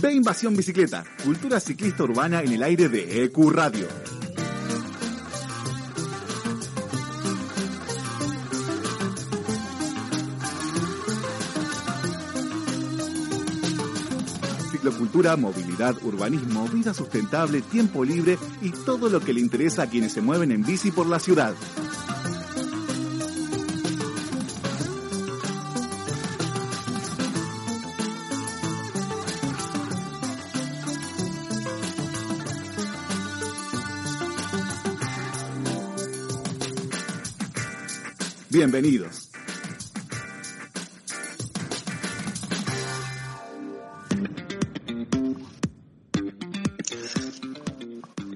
Ve Invasión Bicicleta, cultura ciclista urbana en el aire de EQ Radio. Ciclocultura, movilidad, urbanismo, vida sustentable, tiempo libre y todo lo que le interesa a quienes se mueven en bici por la ciudad. Bienvenidos.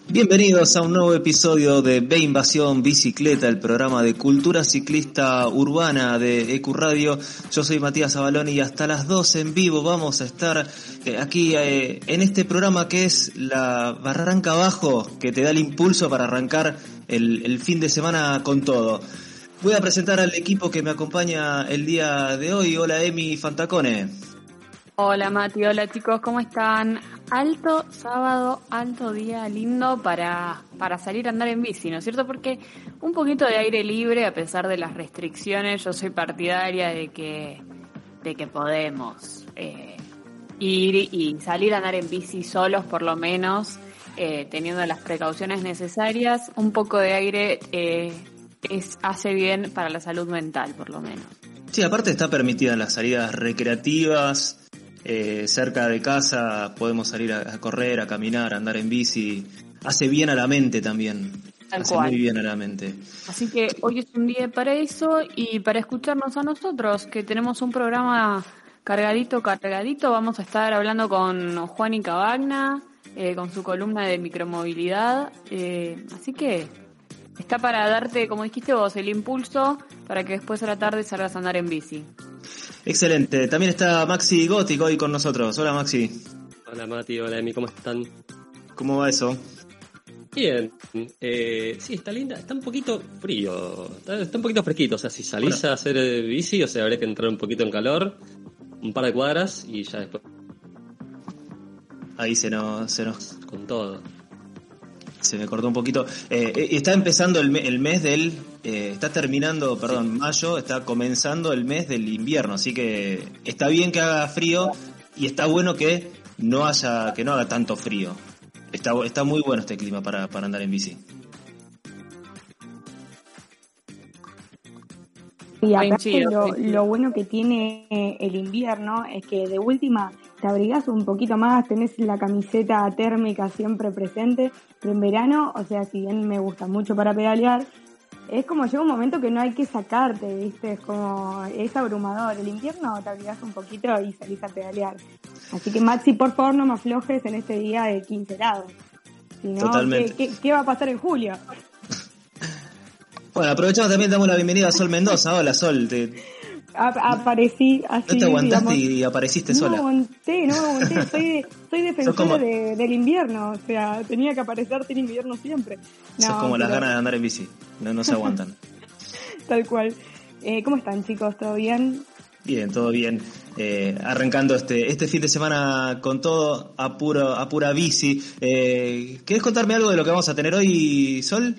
Bienvenidos a un nuevo episodio de B Invasión Bicicleta, el programa de cultura ciclista urbana de EQ Radio. Yo soy Matías Abalón y hasta las 12 en vivo vamos a estar eh, aquí eh, en este programa que es la barranca abajo, que te da el impulso para arrancar el fin de semana con todo. Voy a presentar al equipo que me acompaña el día de hoy. Hola Emi Fantacone. Hola Mati, hola chicos, ¿cómo están? Alto sábado, alto día lindo para, para salir a andar en bici, ¿no es cierto? Porque un poquito de aire libre, a pesar de las restricciones, yo soy partidaria de que, de que podemos eh, ir y salir a andar en bici solos por lo menos, eh, teniendo las precauciones necesarias. Un poco de aire eh, es, hace bien para la salud mental, por lo menos. Sí, aparte está permitida las salidas recreativas, eh, cerca de casa podemos salir a, correr, a caminar, a andar en bici. Hace bien a la mente también. Hace muy bien a la mente. Así que hoy es un día para eso y para escucharnos a nosotros, que tenemos un programa cargadito, cargadito. Vamos a estar hablando con Juan y Cabagna, eh, con su columna de micromovilidad. Eh, así que está para darte, como dijiste vos, el impulso para que después a la tarde salgas a andar en bici. Excelente. También está Maxi Gótico hoy con nosotros. Hola Maxi. Hola Mati, hola Emi, ¿cómo están? ¿Cómo va eso? Bien, eh, sí, está linda, está un poquito frío, está, un poquito fresquito, o sea, si salís a hacer eh, bici, o sea, habría que entrar un poquito en calor, un par de cuadras y ya después. Ahí se nos, se nos... Con todo se me cortó un poquito. Eh, eh, está empezando el, el mes del. Eh, está terminando, perdón, mayo, está comenzando el mes del invierno, así que está bien que haga frío y está bueno que no haya, que no haga tanto frío. Está, está muy bueno este clima para, para andar en bici. Y aparte lo, lo bueno que tiene el invierno es que de última te abrigás un poquito más, tenés la camiseta térmica siempre presente, pero en verano, o sea, si bien me gusta mucho para pedalear, es como llega un momento que no hay que sacarte, ¿viste? Es como, es abrumador. El invierno te abrigás un poquito y salís a pedalear. Así que Maxi, por favor, no me aflojes en este día de 15 grados. Si no, ¿qué, ¿qué, va a pasar en julio? Bueno, aprovechamos también, damos la bienvenida a Sol Mendoza. Hola, Sol. Te, aparecí así. No te aguantaste y apareciste sola. No aguanté, no aguanté. Soy, soy defensora del invierno. O sea, tenía que aparecerte en invierno siempre. No, es como las ganas de andar en bici. No, no se aguantan. Tal cual. Eh, ¿Cómo están, chicos? ¿Todo bien? Bien, todo bien. Eh, arrancando este, este fin de semana con todo a, puro, a pura bici. Eh, ¿Querés contarme algo de lo que vamos a tener hoy, Sol?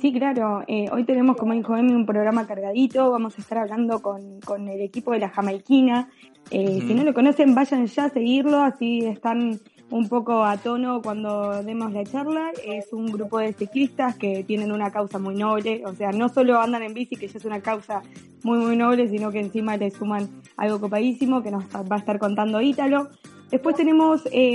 Sí, claro. Eh, hoy tenemos, como dijo Emi, un programa cargadito. Vamos a estar hablando con, con el equipo de la Jamaiquina. Eh, Si no lo conocen, vayan ya a seguirlo, así están un poco a tono cuando demos la charla. Es un grupo de ciclistas que tienen una causa muy noble. O sea, no solo andan en bici, que ya es una causa muy, muy noble, sino que encima le suman algo copadísimo que nos va a estar contando Ítalo. Después tenemos, eh,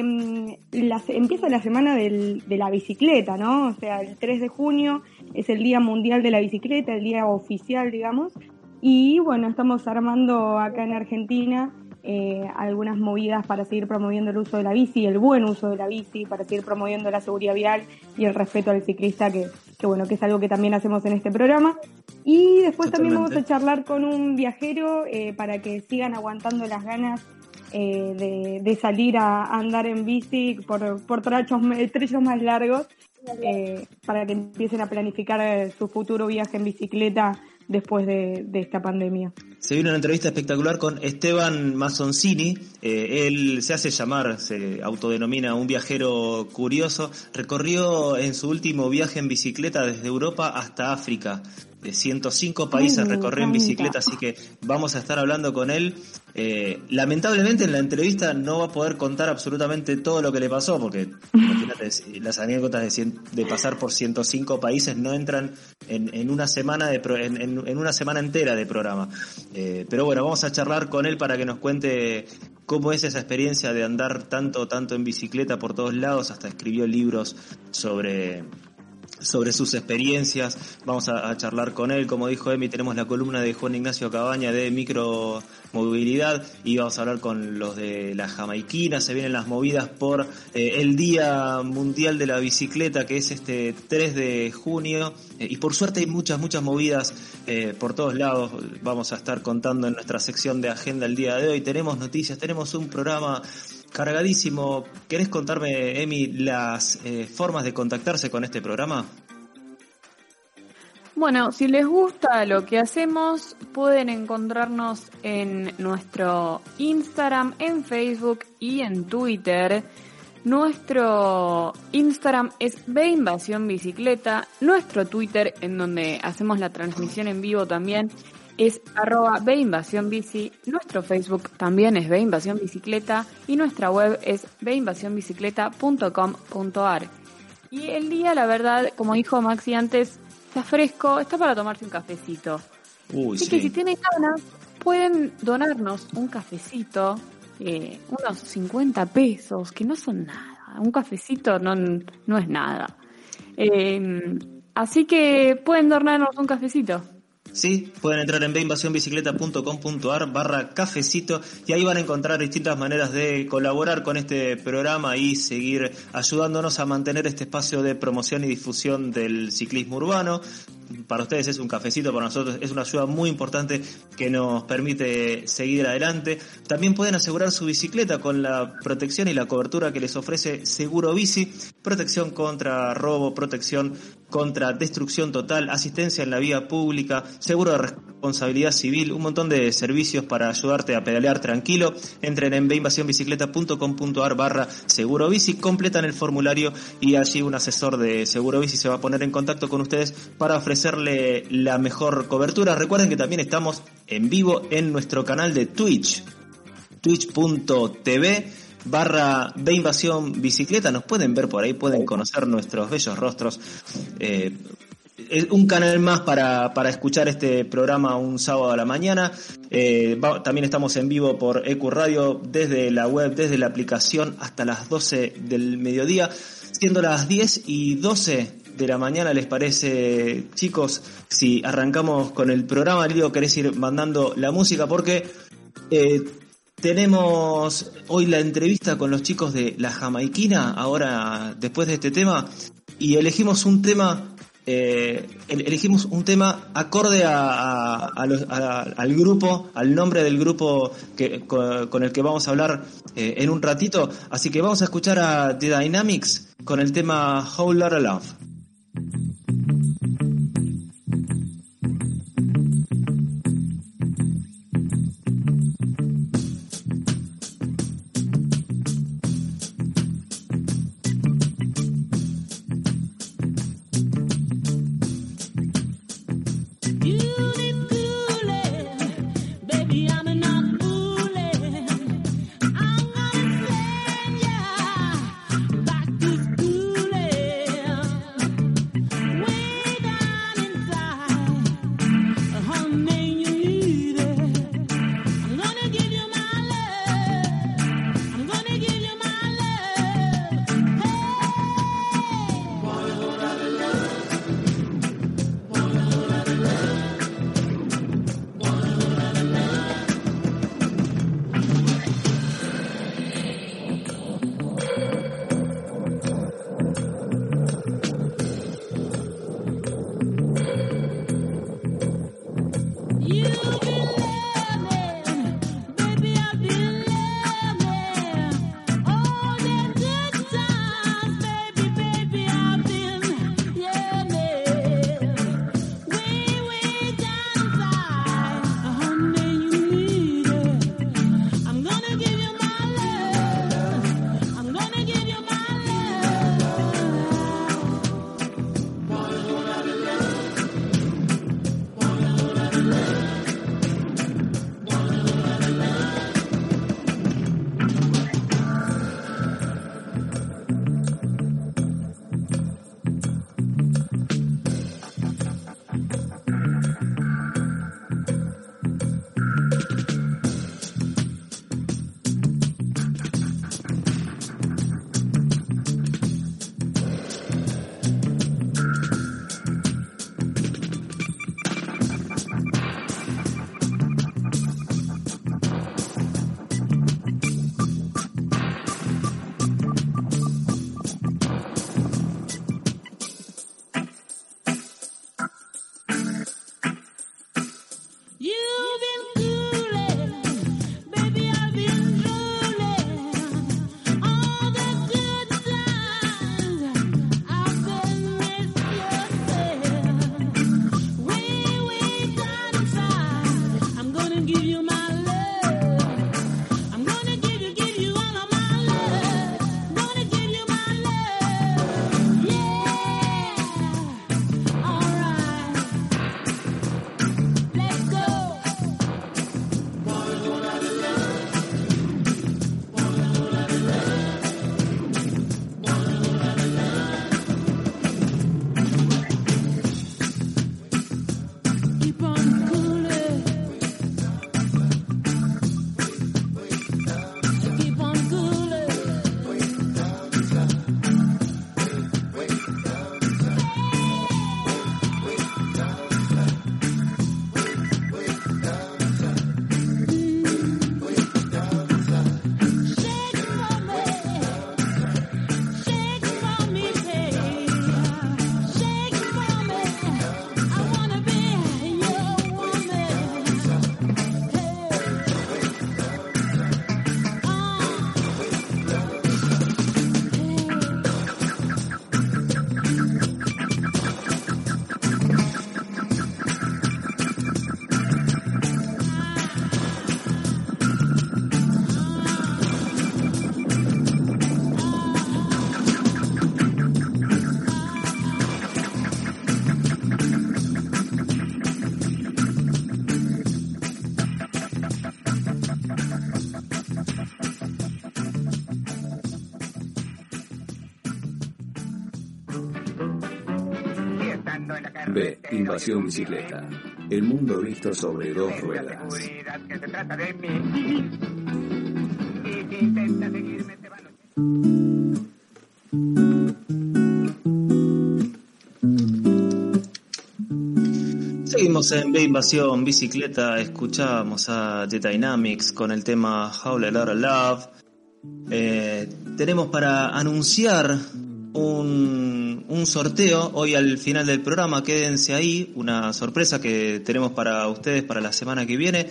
empieza la semana del, de la bicicleta, ¿no? O sea, el 3 de junio es el Día Mundial de la Bicicleta, el día oficial, digamos. Y bueno, estamos armando acá en Argentina eh, algunas movidas para seguir promoviendo el uso de la bici, el buen uso de la bici, para seguir promoviendo la seguridad vial y el respeto al ciclista, que, que bueno, que es algo que también hacemos en este programa. Y después también vamos a charlar con un viajero eh, para que sigan aguantando las ganas eh, de, salir a andar en bici por, por trachos, trechos más largos eh, para que empiecen a planificar eh, su futuro viaje en bicicleta después de, esta pandemia. Se viene una entrevista espectacular con Esteban Mazzoncini. Eh, él se hace llamar, se autodenomina un viajero curioso. Recorrió en su último viaje en bicicleta desde Europa hasta África de 105 países recorrió en bicicleta, así que vamos a estar hablando con él. Eh, lamentablemente en la entrevista no va a poder contar absolutamente todo lo que le pasó, porque imagínate, las anécdotas de, de, pasar por 105 países no entran en, una semana de en, una semana entera de programa. Eh, pero bueno, vamos a charlar con él para que nos cuente cómo es esa experiencia de andar tanto, tanto en bicicleta por todos lados, hasta escribió libros sobre sobre sus experiencias. Vamos a, charlar con él. Como dijo Emi, tenemos la columna de Juan Ignacio Cabaña de micromovilidad y vamos a hablar con los de la jamaiquina. Se vienen las movidas por eh, el Día Mundial de la Bicicleta, que es este 3 de junio. Eh, y por suerte hay muchas, muchas movidas eh, por todos lados. Vamos a estar contando en nuestra sección de agenda el día de hoy. Tenemos noticias, tenemos un programa cargadísimo. ¿Querés contarme, Emi, las eh, formas de contactarse con este programa? Bueno, si les gusta lo que hacemos, pueden encontrarnos en nuestro Instagram, en Facebook y en Twitter. Nuestro Instagram es Invasión Bicicleta. Nuestro Twitter, en donde hacemos la transmisión en vivo también, es arroba Bici, nuestro Facebook también es Invasión Bicicleta y nuestra web es veinvasiónbicicleta.com.ar. Y el día, la verdad, como dijo Maxi antes, está fresco, está para tomarse un cafecito. Así que si tienen ganas, pueden donarnos un cafecito, eh, unos 50 pesos, que no son nada. Un cafecito no, no es nada. Eh, así que pueden donarnos un cafecito. Sí, pueden entrar en beinvasionbicicleta.com.ar barra cafecito y ahí van a encontrar distintas maneras de colaborar con este programa y seguir ayudándonos a mantener este espacio de promoción y difusión del ciclismo urbano para ustedes es un cafecito, para nosotros es una ayuda muy importante que nos permite seguir adelante. También pueden asegurar su bicicleta con la protección y la cobertura que les ofrece Seguro Bici, protección contra robo, protección contra destrucción total, asistencia en la vía pública, seguro de responsabilidad civil, un montón de servicios para ayudarte a pedalear tranquilo. Entren en beinvasionbicicleta.com.ar barra seguro bici, completan el formulario y allí un asesor de seguro bici se va a poner en contacto con ustedes para ofrecer hacerle la mejor cobertura. Recuerden que también estamos en vivo en nuestro canal de Twitch, twitch.tv barra de bicicleta. Nos pueden ver por ahí, pueden conocer nuestros bellos rostros. Eh, es un canal más para, para, escuchar este programa un sábado a la mañana. Eh, también estamos en vivo por EQ Radio desde la web, desde la aplicación hasta las 12 del mediodía, siendo las 10 y 12 de la mañana, ¿les parece, chicos? Si arrancamos con el programa, Lidio, querés ir mandando la música porque eh, tenemos hoy la entrevista con los chicos de La Jamaiquina, ahora después de este tema, y elegimos un tema, eh, elegimos un tema acorde a, al grupo, al nombre del grupo con, el que vamos a hablar eh, en un ratito, así que vamos a escuchar a The Dynamics con el tema Whole Lotta Love. B. Invasión bicicleta. El mundo visto sobre dos ruedas. Seguimos en B Invasión Bicicleta, escuchábamos a The Dynamics con el tema Howl a Love. Eh, tenemos para anunciar un, un sorteo hoy al final del programa, quédense ahí, una sorpresa que tenemos para ustedes para la semana que viene.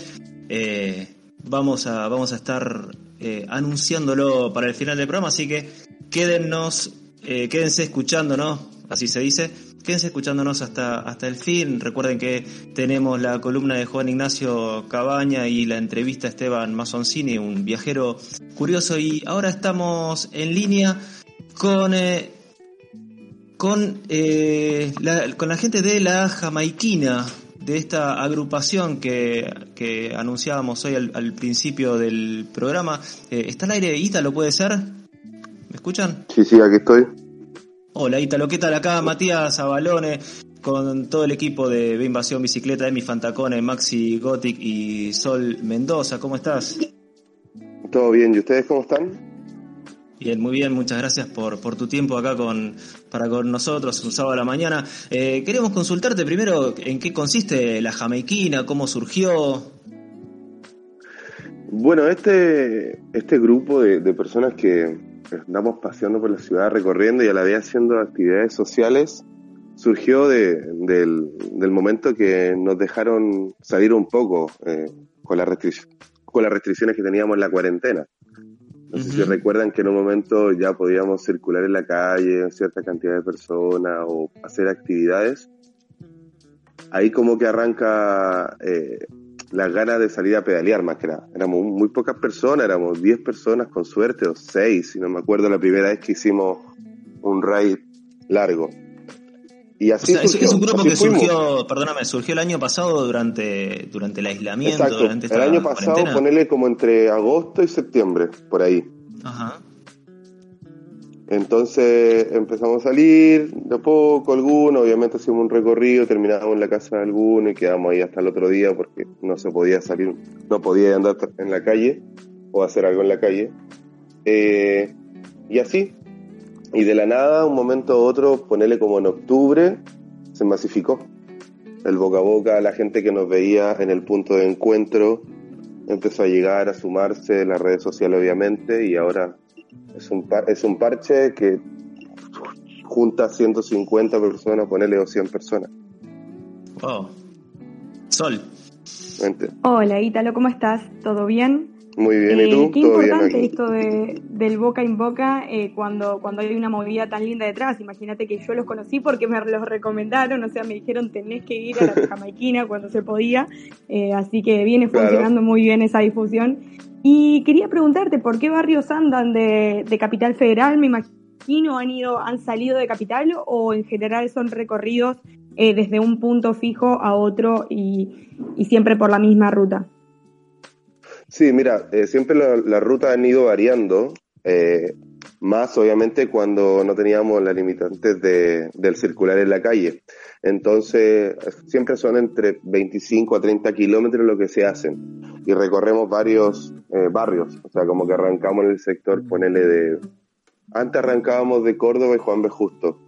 Eh, vamos, a, vamos a estar eh, anunciándolo para el final del programa, así que quédennos, eh, quédense escuchándonos, así se dice, quédense escuchándonos hasta, hasta el fin. Recuerden que tenemos la columna de Juan Ignacio Cabaña y la entrevista a Esteban Masoncini, un viajero curioso, y ahora estamos en línea con, con, eh, la, con la gente de la Jamaiquina, de esta agrupación que, que anunciábamos hoy al, al principio del programa. Eh, ¿Está al aire Ítalo, puede ser? ¿Me escuchan? Sí, sí, aquí estoy. Hola Ítalo, ¿qué tal acá? Matías Abalone, con todo el equipo de B Invasión Bicicleta, Emi Fantacone, Maxi Gothic y Sol Mendoza. ¿Cómo estás? Todo bien, ¿y ustedes cómo están? Bien, muy bien, muchas gracias por, por tu tiempo acá con, para con nosotros, un sábado a la mañana. Eh, queremos consultarte primero en qué consiste la jamaiquina, cómo surgió. Bueno, este, este grupo de, de personas que andamos paseando por la ciudad, recorriendo y a la vez haciendo actividades sociales, surgió de, del, del momento que nos dejaron salir un poco eh, con, la con las restricciones que teníamos en la cuarentena. No sé si recuerdan que en un momento ya podíamos circular en la calle, cierta cantidad de personas o hacer actividades. Ahí como que arranca eh, las ganas de salir a pedalear más que nada. Éramos muy pocas personas, éramos 10 personas con suerte o 6, si no me acuerdo la primera vez que hicimos un raid largo. Y así o sea, surgió, es un grupo que fuimos. surgió, perdóname, surgió el año pasado durante, durante el aislamiento, Exacto, durante esta el año pasado cuarentena. ponele como entre agosto y septiembre, por ahí. Ajá. Entonces empezamos a salir de poco, algunos, obviamente hicimos un recorrido, terminábamos en la casa de alguno y quedamos ahí hasta el otro día porque no se podía salir, no podía andar en la calle o hacer algo en la calle. Eh, y así, y de la nada, un momento a otro, ponerle como en octubre, se masificó. El boca a boca, la gente que nos veía en el punto de encuentro empezó a llegar, a sumarse, las redes sociales obviamente, y ahora es un, par- es un parche que junta 150 personas, ponerle o 100 personas. Wow. Sol. Mente. Hola, Ítalo, ¿cómo estás? ¿Todo bien? Muy bien, Eh, ¿y tú? qué ¿Todo bien importante esto de, del boca en boca eh, cuando, cuando hay una movida tan linda detrás. Imagínate que yo los conocí porque me los recomendaron, o sea, me dijeron tenés que ir a la jamaiquina cuando se podía, eh, así que viene Claro. funcionando muy bien esa difusión. Y quería preguntarte, ¿por qué barrios andan de, de Capital Federal? Me imagino han ido, han salido de Capital o en general son recorridos eh, desde un punto fijo a otro y, y siempre por la misma ruta. Sí, mira, eh, siempre la- las rutas han ido variando, eh, más obviamente cuando no teníamos las limitantes de, del circular en la calle. Entonces, siempre son entre 25 a 30 kilómetros lo que se hacen. Y recorremos varios eh, barrios, o sea, como que arrancamos en el sector, ponele de... Antes arrancábamos de Córdoba y Juan B. Justo.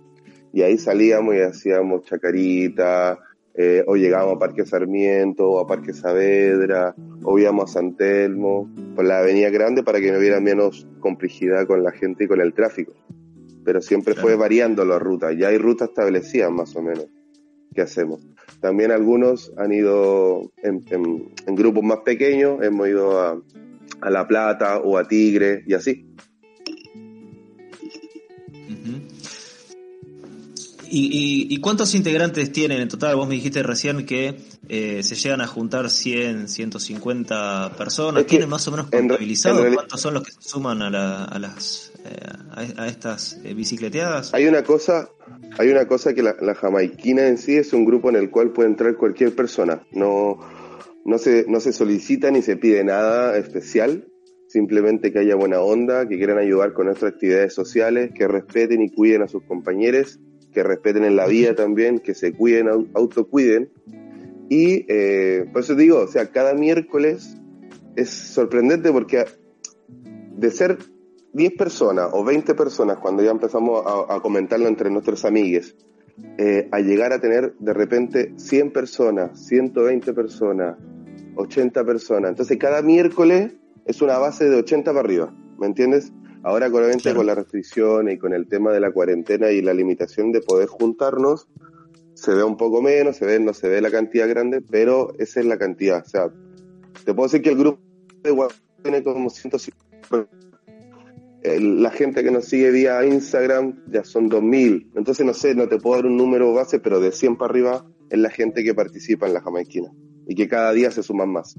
Y ahí salíamos y hacíamos Chacarita, eh, o llegábamos a Parque Sarmiento, o a Parque Saavedra, o íbamos a San Telmo, por la avenida grande para que no hubiera menos complejidad con la gente y con el tráfico. Pero siempre fue variando la ruta, ya hay rutas establecidas más o menos que hacemos. También algunos han ido en, en- en grupos más pequeños, hemos ido a, a La Plata o a Tigre y así. Ujú. ¿Y, y, y cuántos integrantes tienen en total? Vos me dijiste recién que eh, se llegan a juntar 100, 150 personas. ¿Tienen más o menos contabilizado cuántos son los que se suman a, la- a las eh, a, a estas eh, bicicleteadas? Hay una cosa, hay una cosa que la, la jamaiquina en sí es un grupo en el cual puede entrar cualquier persona. No, no se, no se solicita ni se pide nada especial. Simplemente que haya buena onda, que quieran ayudar con nuestras actividades sociales, que respeten y cuiden a sus compañeros que respeten en la vida también, que se cuiden, autocuiden. Y eh, por eso digo, o sea, cada miércoles es sorprendente porque de ser 10 personas o 20 personas, cuando ya empezamos a, comentarlo entre nuestros amigues, eh, a llegar a tener de repente 100 personas, 120 personas, 80 personas. Entonces cada miércoles es una base de 80 para arriba, ¿me entiendes? Ahora obviamente con las restricciones y con el tema de la cuarentena y la limitación de poder juntarnos, se ve un poco menos, se ve, no se ve la cantidad grande, pero esa es la cantidad. O sea, te puedo decir que el grupo igual tiene como 150 la gente que nos sigue vía Instagram ya son 2.000. Entonces, no sé, no te puedo dar un número base, pero de 100 para arriba es la gente que participa en la jamaiquina y que cada día se suman más.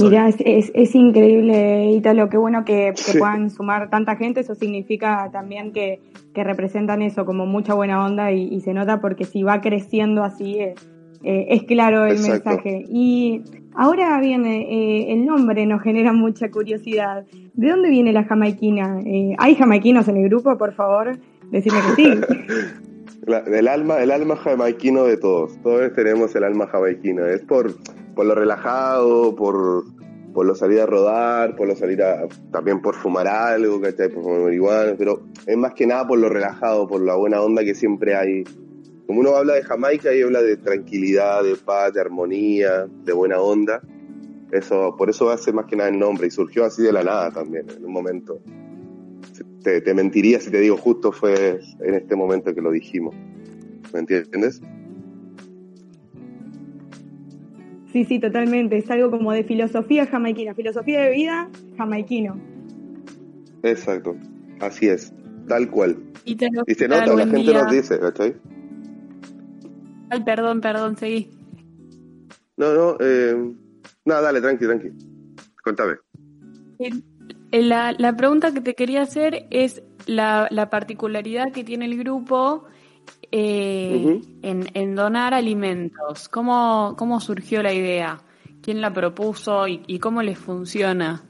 Mira, es, es, increíble, Italo, qué bueno que, puedan sumar tanta gente, eso significa también que, representan eso como mucha buena onda y, se nota porque si va creciendo así es, eh, es claro el mensaje. Y ahora viene, eh, el nombre nos genera mucha curiosidad. ¿De dónde viene la jamaiquina? Eh, ¿Hay jamaiquinos en el grupo, por favor? Decime que sí. el alma, el alma jamaiquino de todos. Todos tenemos el alma jamaiquino. Es por, por lo relajado, por, por lo salir a rodar, por lo salir a, también por fumar algo, ¿cachai? Por fumar marihuana, pero es más que nada por lo relajado, por la buena onda que siempre hay como uno habla de Jamaica y habla de tranquilidad, de paz, de armonía, de buena onda, eso, por eso hace más que nada el nombre y surgió así de la nada también, en un momento. Te, mentiría si te digo justo fue en este momento que lo dijimos. ¿Me entiendes? Sí, sí, totalmente. Es algo como de filosofía jamaiquina, filosofía de vida jamaiquino. Exacto, así es, tal cual. Y, se nota, la gente nos dice, ¿cachai? Ay, perdón, perdón, seguí. No, no, eh, nada, dale, tranqui, tranqui. Contame. La, la pregunta que te quería hacer es la, la particularidad que tiene el grupo eh, en, en, donar alimentos. ¿Cómo, ¿Cómo surgió la idea? ¿Quién la propuso y, y cómo les funciona?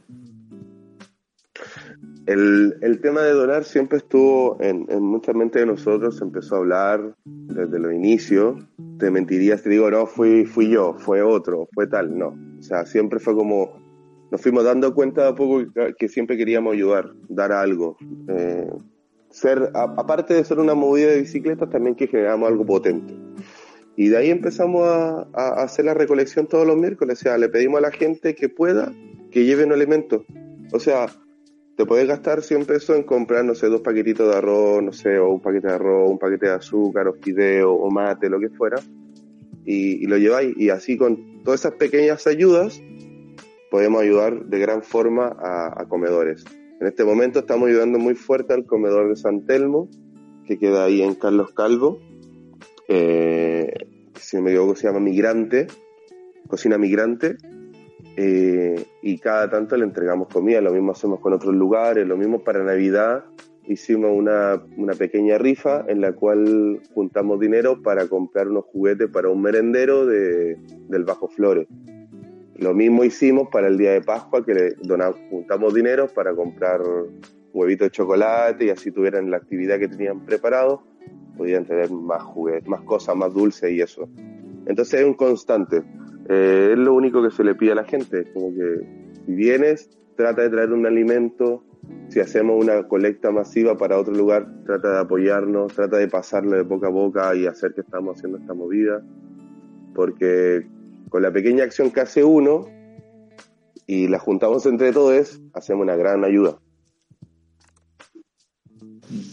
El, el, tema de donar siempre estuvo en, en, mucha mente de nosotros, se empezó a hablar desde los inicios. Te mentirías, te digo, no, fui, fui yo, fue otro, fue tal, no. O sea, siempre fue como, nos fuimos dando cuenta de a poco que, siempre queríamos ayudar, dar algo. Eh, ser, aparte de ser una movida de bicicletas, también que generamos algo potente. Y de ahí empezamos a, a hacer la recolección todos los miércoles. O sea, le pedimos a la gente que pueda que lleve un alimento. O sea, te puedes gastar 100 pesos en comprar, no sé, dos paquetitos de arroz, no sé, o un paquete de arroz, un paquete de azúcar, o fideo, o mate, lo que fuera, y, lo lleváis. Y así con todas esas pequeñas ayudas, podemos ayudar de gran forma a, comedores. En este momento estamos ayudando muy fuerte al comedor de San Telmo, que queda ahí en Carlos Calvo, si no me equivoco se llama Migrante, Cocina Migrante, eh, y cada tanto le entregamos comida, lo mismo hacemos con otros lugares, lo mismo para Navidad hicimos una, una, pequeña rifa en la cual juntamos dinero para comprar unos juguetes para un merendero de, del Bajo Flores. Lo mismo hicimos para el día de Pascua, que le donamos, juntamos dinero para comprar huevitos de chocolate y así tuvieran la actividad que tenían preparado, podían tener más juguetes, más cosas, más dulces y eso. Entonces es un constante. Eh, es lo único que se le pide a la gente, como que si vienes, trata de traer un alimento, si hacemos una colecta masiva para otro lugar, trata de apoyarnos, trata de pasarle de boca a boca y hacer que estamos haciendo esta movida, porque con la pequeña acción que hace uno y la juntamos entre todos, hacemos una gran ayuda.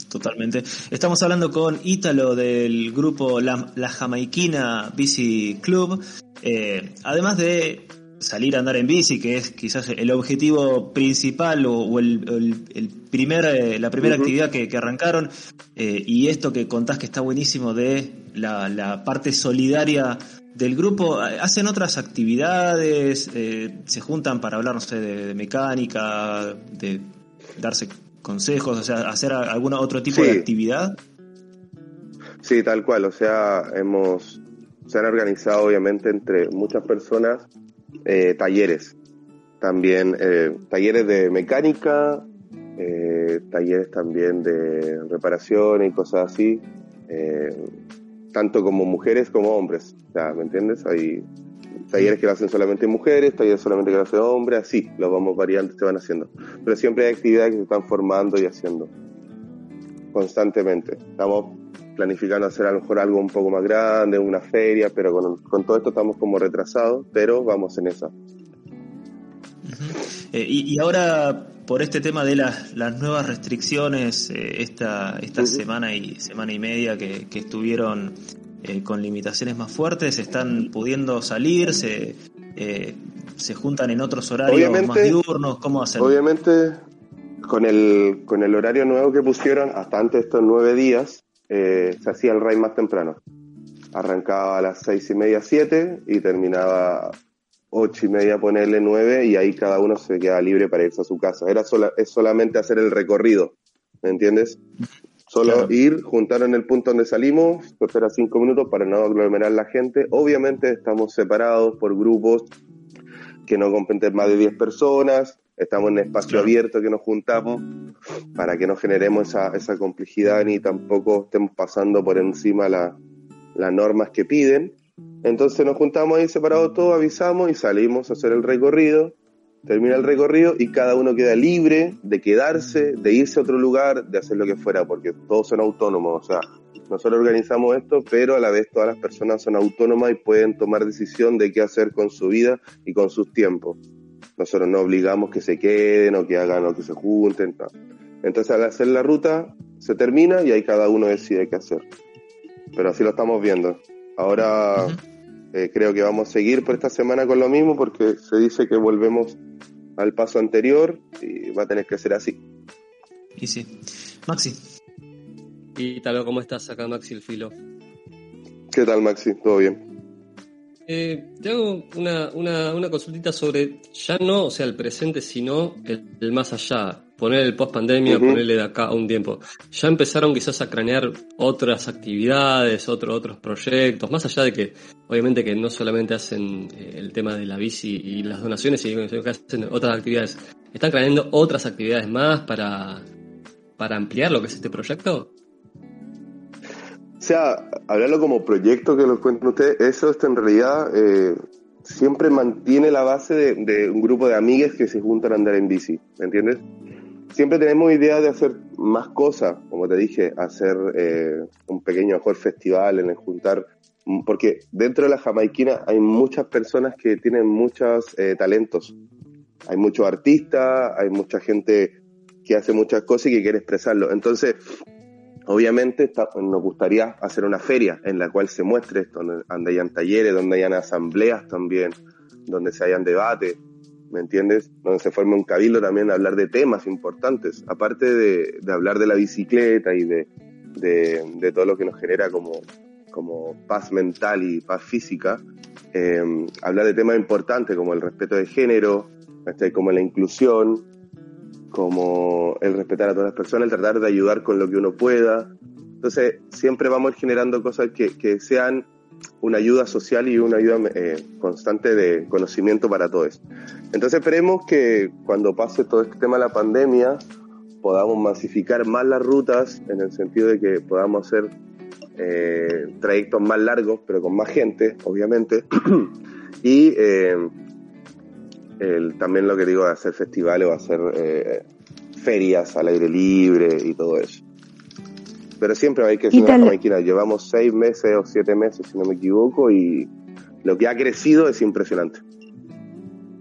Totalmente. Estamos hablando con Ítalo del grupo La, la Jamaiquina Bici Club. Eh, además de salir a andar en bici, que es quizás el objetivo principal o, el, primer, eh, la primera actividad que, arrancaron, eh, y esto que contás que está buenísimo de la, parte solidaria del grupo, ¿hacen otras actividades? ¿Se juntan para hablar, no sé, de, mecánica, de darse consejos, o sea, hacer algún otro tipo de actividad? Sí, tal cual, o sea, hemos se han organizado obviamente entre muchas personas eh, talleres, también eh, talleres de mecánica, eh, eh, talleres también de reparación y cosas así, eh, tanto como mujeres como hombres. O ¿me entiendes? Hay talleres que lo hacen solamente mujeres, talleres solamente que lo hacen hombres, así, los vamos variando, se van haciendo. Pero siempre hay actividades que se están formando y haciendo constantemente. Estamos planificando hacer a lo mejor algo un poco más grande, una feria, pero con, con todo esto estamos como retrasados, pero vamos en esa. Eh, y, ahora, por este tema de las, las nuevas restricciones, eh, esta, esta semana y semana y media que, estuvieron eh, con limitaciones más fuertes, están pudiendo salir, se, se juntan en otros horarios más diurnos, ¿cómo hacen? Obviamente, con el, con el horario nuevo que pusieron, hasta antes de estos nueve días, se hacía el raid más temprano. Arrancaba a las seis y media, siete y terminaba ocho y media ponerle nueve y ahí cada uno se queda libre para irse a su casa. Era sola, es solamente hacer el recorrido, ¿me entiendes? Solo ir, juntar en el punto donde salimos, espera cinco minutos para no aglomerar la gente. Obviamente estamos separados por grupos que no competen más de 10 personas, estamos en espacio abierto que nos juntamos para que no generemos esa, esa complejidad ni tampoco estemos pasando por encima la, las normas que piden. Entonces nos juntamos ahí separados todos, avisamos y salimos a hacer el recorrido. Termina el recorrido y cada uno queda libre de quedarse, de irse a otro lugar, de hacer lo que fuera, porque todos son autónomos. O sea, nosotros organizamos esto, pero a la vez todas las personas son autónomas y pueden tomar decisión de qué hacer con su vida y con sus tiempos. Nosotros no obligamos que se queden o que hagan o que se junten. Entonces al hacer la ruta se termina y ahí cada uno decide qué hacer. Pero así lo estamos viendo. Ahora eh, creo que vamos a seguir por esta semana con lo mismo porque se dice que volvemos al paso anterior y va a tener que ser así. Y sí. Maxi. ¿Y tal cómo estás acá, Maxi el Filo? ¿Qué tal, Maxi? ¿Todo bien? Eh, te hago una, una, una, consultita sobre ya no, o sea, el presente, sino el, más allá. Poner el post pandemia, ponerle de acá a un tiempo. Ya empezaron quizás a cranear otras actividades, otros otros proyectos, más allá de que, obviamente, que no solamente hacen eh, el tema de la bici y las donaciones, sino que hacen otras actividades. ¿Están craneando otras actividades más para, para ampliar lo que es este proyecto? O sea, hablarlo como proyecto que lo cuenten ustedes, eso en realidad eh, siempre mantiene la base de, un grupo de amigues que se juntan a andar en bici, ¿me entiendes? Siempre tenemos idea de hacer más cosas, como te dije, hacer eh, un pequeño mejor festival, en el juntar, porque dentro de la jamaiquina hay muchas personas que tienen muchos eh, talentos. Hay muchos artistas, hay mucha gente que hace muchas cosas y que quiere expresarlo. Entonces, Obviamente nos gustaría hacer una feria en la cual se muestre esto, donde hayan talleres, donde hayan asambleas también, donde se hayan debates, ¿me entiendes? Donde se forme un cabildo también a hablar de temas importantes, aparte de, hablar de la bicicleta y de, de, todo lo que nos genera como, como paz mental y paz física, eh, hablar de temas importantes como el respeto de género, como la inclusión, como el respetar a todas las personas, el tratar de ayudar con lo que uno pueda. Entonces, siempre vamos generando cosas que, que sean una ayuda social y una ayuda eh, constante de conocimiento para todos. Entonces, esperemos que cuando pase todo este tema de la pandemia, podamos masificar más las rutas, en el sentido de que podamos hacer eh, trayectos más largos, pero con más gente, obviamente, y eh, también lo que digo de hacer festivales o hacer eh, ferias al aire libre y todo eso. Pero siempre hay que hacer una máquina. Llevamos seis meses o siete meses, si no me equivoco, y lo que ha crecido es impresionante.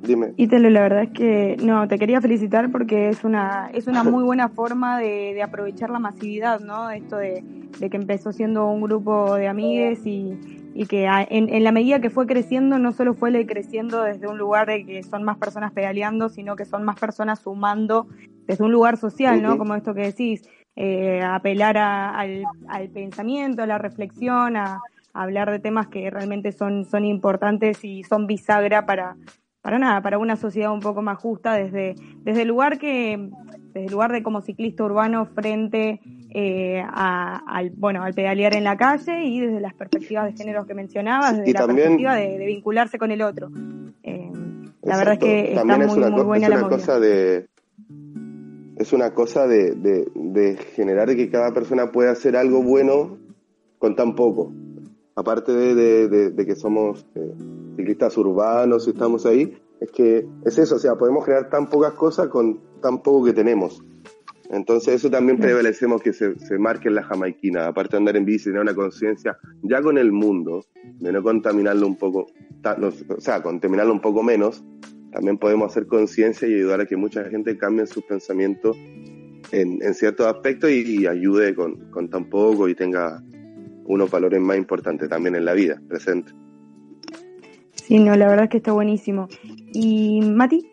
Dime. Ítalo, la verdad es que no, te quería felicitar porque es una es una muy buena forma de, de aprovechar la masividad, ¿no? Esto de, de que empezó siendo un grupo de amigues y, y que en, la medida que fue creciendo, no solo fue creciendo desde un lugar de que son más personas pedaleando, sino que son más personas sumando desde un lugar social, ¿no? Como esto que decís, eh, apelar al, pensamiento, a la reflexión, a, hablar de temas que realmente son, son importantes y son bisagra para, para nada, para una sociedad un poco más justa desde, desde el lugar que, desde el lugar de como ciclista urbano frente eh, al, bueno, al pedalear en la calle y desde las perspectivas de género que mencionabas, desde la perspectiva de, vincularse con el otro. Eh, la verdad es que está muy, muy buena es una cosa de es una cosa de, de, generar que cada persona pueda hacer algo bueno con tan poco. Aparte de, que somos eh, ciclistas urbanos y estamos ahí, es que es eso, o sea, podemos crear tan pocas cosas con tan poco que tenemos. Entonces eso también prevalecemos que se, se marque en la jamaiquina, aparte de andar en bici, tener una conciencia ya con el mundo, de no contaminarlo un poco, o sea, contaminarlo un poco menos, también podemos hacer conciencia y ayudar a que mucha gente cambie sus pensamientos en, en ciertos aspectos y, ayude con, con tan poco y tenga unos valores más importantes también en la vida presente. Sí, no, la verdad es que está buenísimo. ¿Y Mati?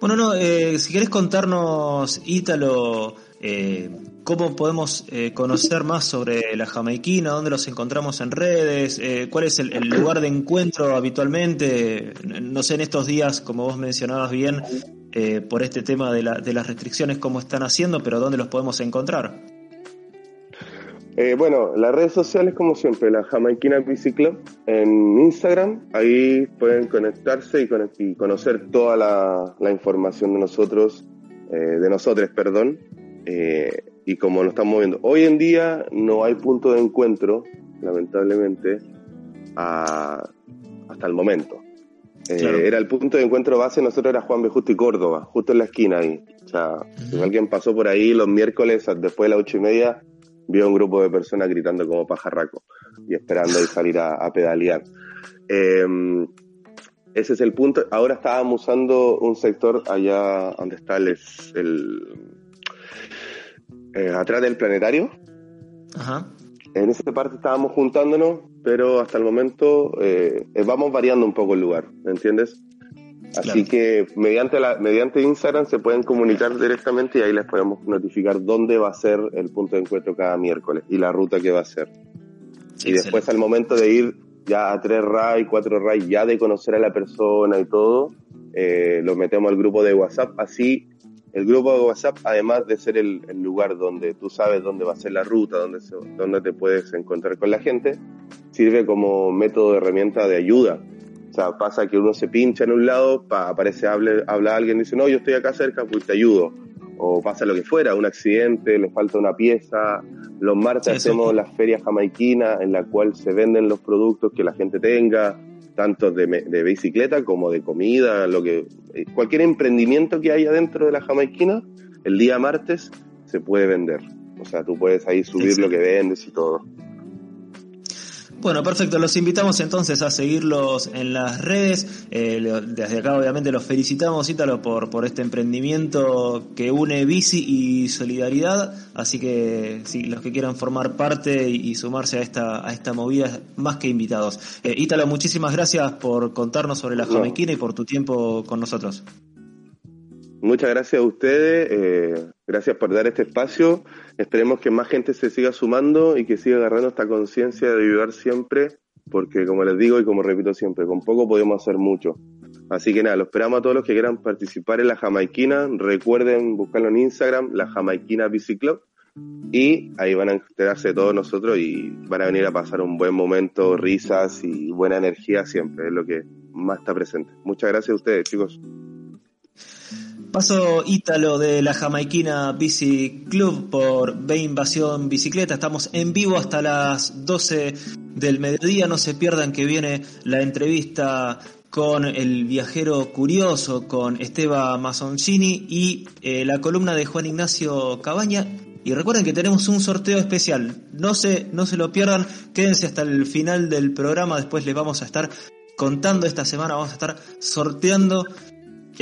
Bueno, no, eh, si querés contarnos, Ítalo, eh, cómo podemos eh, conocer más sobre la jamaiquina, dónde los encontramos en redes, eh, cuál es el, lugar de encuentro habitualmente, no sé, en estos días, como vos mencionabas bien, eh, por este tema de, la, de las restricciones, cómo están haciendo, pero dónde los podemos encontrar. bueno, las redes sociales, como siempre, la Jamaiquina Club en Instagram, ahí pueden conectarse y, conocer toda la, información de nosotros, de nosotros, perdón, y como lo estamos viendo. Hoy en día no hay punto de encuentro, lamentablemente, hasta el momento. Eh, era el punto de encuentro base, nosotros era Juan B. Justo y Córdoba, justo en la esquina ahí. O sea, si alguien pasó por ahí los miércoles después de las ocho y media, vio un grupo de personas gritando como pajarraco y esperando ahí salir a, pedalear. Em, ese es el punto. Ahora estábamos usando un sector allá donde está el eh, atrás del planetario. En esa parte estábamos juntándonos, pero hasta el momento eh, eh, vamos variando un poco el lugar, ¿me entiendes? Así que mediante, la, mediante Instagram se pueden comunicar directamente y ahí les podemos notificar dónde va a ser el punto de encuentro cada miércoles y la ruta que va a ser. y después al momento de ir ya a tres RAI, cuatro RAI, ya de conocer a la persona y todo, lo metemos al grupo de WhatsApp. Así el grupo de WhatsApp, además de ser el, lugar donde tú sabes dónde va a ser la ruta, dónde, dónde te puedes encontrar con la gente, sirve como método de herramienta de ayuda. O sea, pasa que uno se pincha en un lado, aparece, habla, habla alguien, dice, no, yo estoy acá cerca, pues te ayudo. O pasa lo que fuera, un accidente, le falta una pieza. Los martes hacemos las ferias jamaiquinas en la cual se venden los productos que la gente tenga tanto de, de, bicicleta como de comida, lo que eh, cualquier emprendimiento que haya dentro de la jamaiquina, el día martes se puede vender. O sea, tú puedes ahí subir lo que vendes y todo. Bueno, perfecto. Los invitamos entonces a seguirlos en las redes. Eh, desde acá, obviamente, los felicitamos, Ítalo, por, por este emprendimiento que une bici y solidaridad. Así que, sí, los que quieran formar parte y, sumarse a esta, a esta movida, más que invitados. Eh, Ítalo, muchísimas gracias por contarnos sobre la jamaiquina y por tu tiempo con nosotros. Muchas gracias a ustedes, eh, gracias por dar este espacio. Esperemos que más gente se siga sumando y que siga agarrando esta conciencia de ayudar siempre, porque como les digo y como repito siempre, con poco podemos hacer mucho. Así que nada, lo esperamos a todos los que quieran participar en la Jamaiquina. Recuerden buscarlo en Instagram, la Jamaiquina Bici Club. Y ahí van a enterarse todos nosotros y van a venir a pasar un buen momento, risas y buena energía siempre, es lo que más está presente. Muchas gracias a ustedes, chicos. Paso Ítalo de la Jamaiquina Bici Club por B Invasión Bicicleta. Estamos en vivo hasta las 12 del mediodía. No se pierdan que viene la entrevista con el viajero curioso, con Esteban Mazzoncini y eh, la columna de Juan Ignacio Cabaña. Y recuerden que tenemos un sorteo especial. No se, no se lo pierdan. Quédense hasta el final del programa. Después les vamos a estar contando esta semana. Vamos a estar sorteando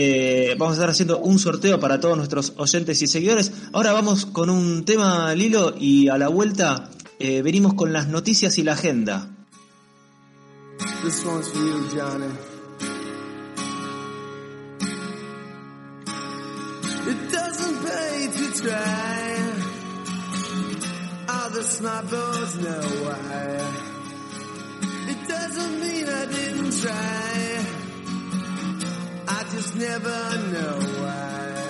eh, vamos a estar haciendo un sorteo para todos nuestros oyentes y seguidores. Ahora vamos con un tema, Lilo, y a la vuelta eh, venimos con las noticias y la agenda. It doesn't pay to try. Other snipers know why. It doesn't mean I didn't try. I just never know why.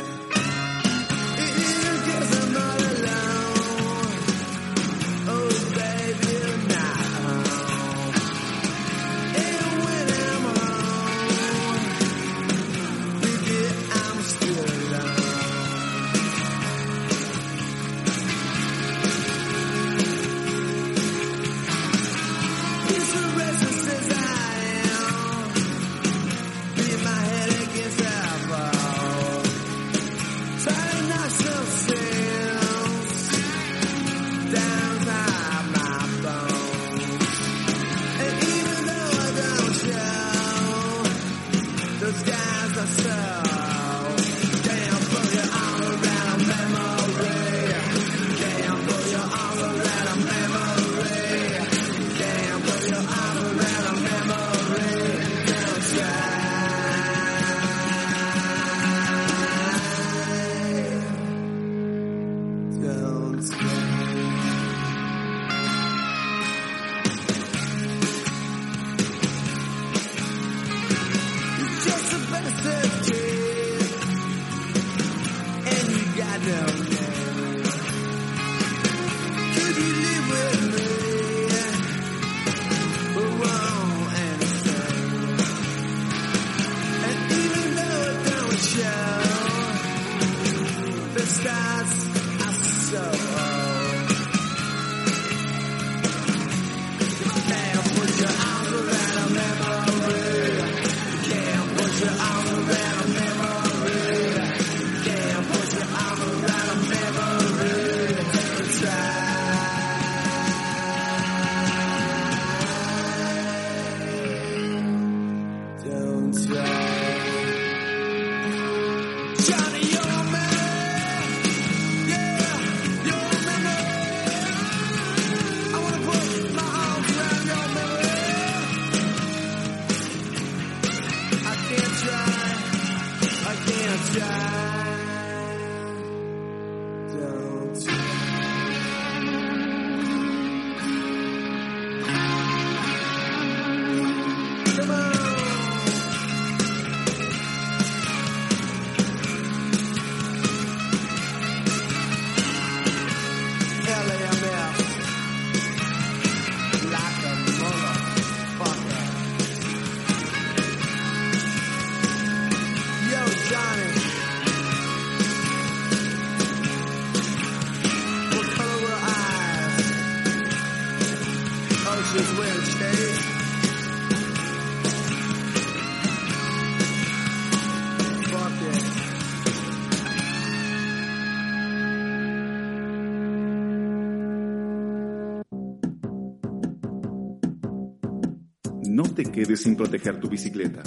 Quedes sin proteger tu bicicleta.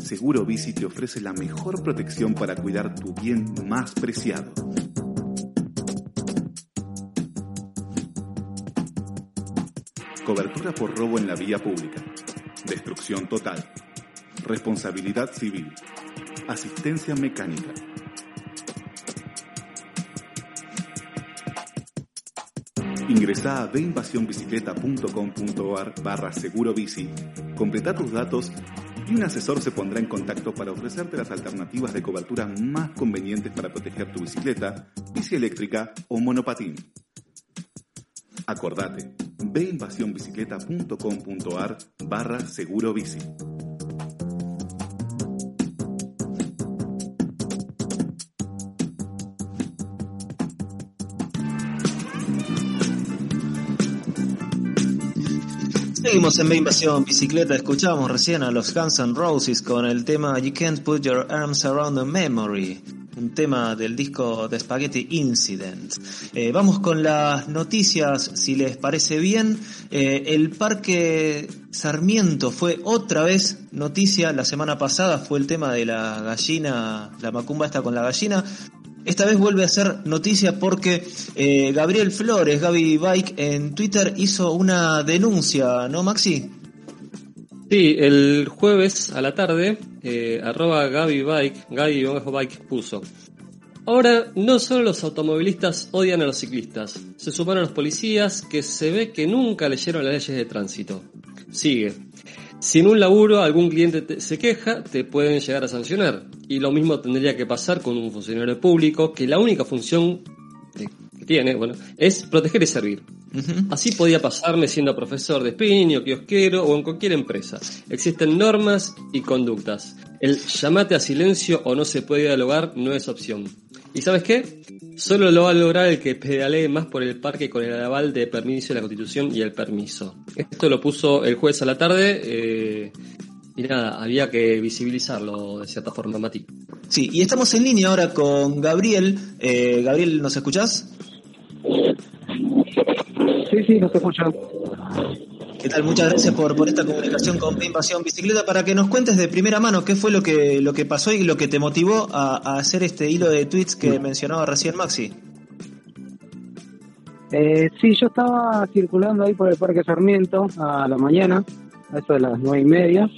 Seguro Bici te ofrece la mejor protección para cuidar tu bien más preciado. Cobertura por robo en la vía pública. Destrucción total. Responsabilidad civil. Asistencia mecánica. Ingresá a deinvasionbicicleta.com.ar barra seguro completa tus datos y un asesor se pondrá en contacto para ofrecerte las alternativas de cobertura más convenientes para proteger tu bicicleta, bici eléctrica o monopatín. Acordate, veinvasionbicicleta.com.ar barra seguro bici. Seguimos en Invasión Bicicleta, escuchamos recién a los Guns N' Roses con el tema You Can't Put Your Arms Around a Memory, un tema del disco de Spaghetti Incident. Eh, vamos con las noticias, si les parece bien. Eh, el Parque Sarmiento fue otra vez noticia, la semana pasada fue el tema de la gallina, la macumba está con la gallina. Esta vez vuelve a ser noticia porque eh, Gabriel Flores, Gaby Bike, en Twitter hizo una denuncia, ¿no, Maxi? Sí, el jueves a la tarde, eh, arroba Gaby Bike, Gaby Bike puso. Ahora no solo los automovilistas odian a los ciclistas, se sumaron los policías que se ve que nunca leyeron las leyes de tránsito. Sigue. Si en un laburo algún cliente te- se queja, te pueden llegar a sancionar. Y lo mismo tendría que pasar con un funcionario público que la única función que tiene, bueno, es proteger y servir. Así podía pasarme siendo profesor de spinning o kiosquero o en cualquier empresa. Existen normas y conductas. El llamate a silencio o no se puede dialogar no es opción. ¿Y sabes qué? Solo lo va a lograr el que pedalee más por el parque con el aval de permiso de la constitución y el permiso. Esto lo puso el jueves a la tarde eh, y nada, había que visibilizarlo de cierta forma, Mati. Sí, y estamos en línea ahora con Gabriel. Eh, Gabriel, ¿nos escuchás? Sí, sí, nos escuchan. ¿Qué tal? Muchas gracias por, por esta comunicación con Invasión Bicicleta para que nos cuentes de primera mano qué fue lo que, lo que pasó y lo que te motivó a, a hacer este hilo de tweets que mencionaba recién Maxi. Eh, sí, yo estaba circulando ahí por el Parque Sarmiento a la mañana, a eso de las nueve y media.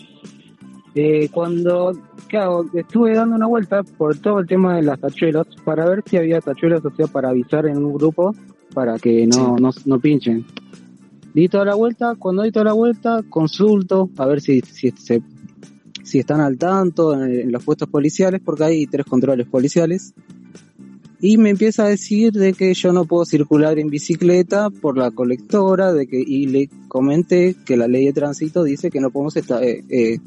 Eh, cuando, claro, estuve dando una vuelta por todo el tema de las tachuelas para ver si había tachuelas, o sea, para avisar en un grupo para que no, no, no pinchen. Di toda la vuelta, cuando di toda la vuelta, consulto a ver si, si se si están al tanto en, en los puestos policiales, porque hay tres controles policiales. Y me empieza a decir de que yo no puedo circular en bicicleta por la colectora, de que, y le comenté que la ley de tránsito dice que no podemos esta- eh, eh,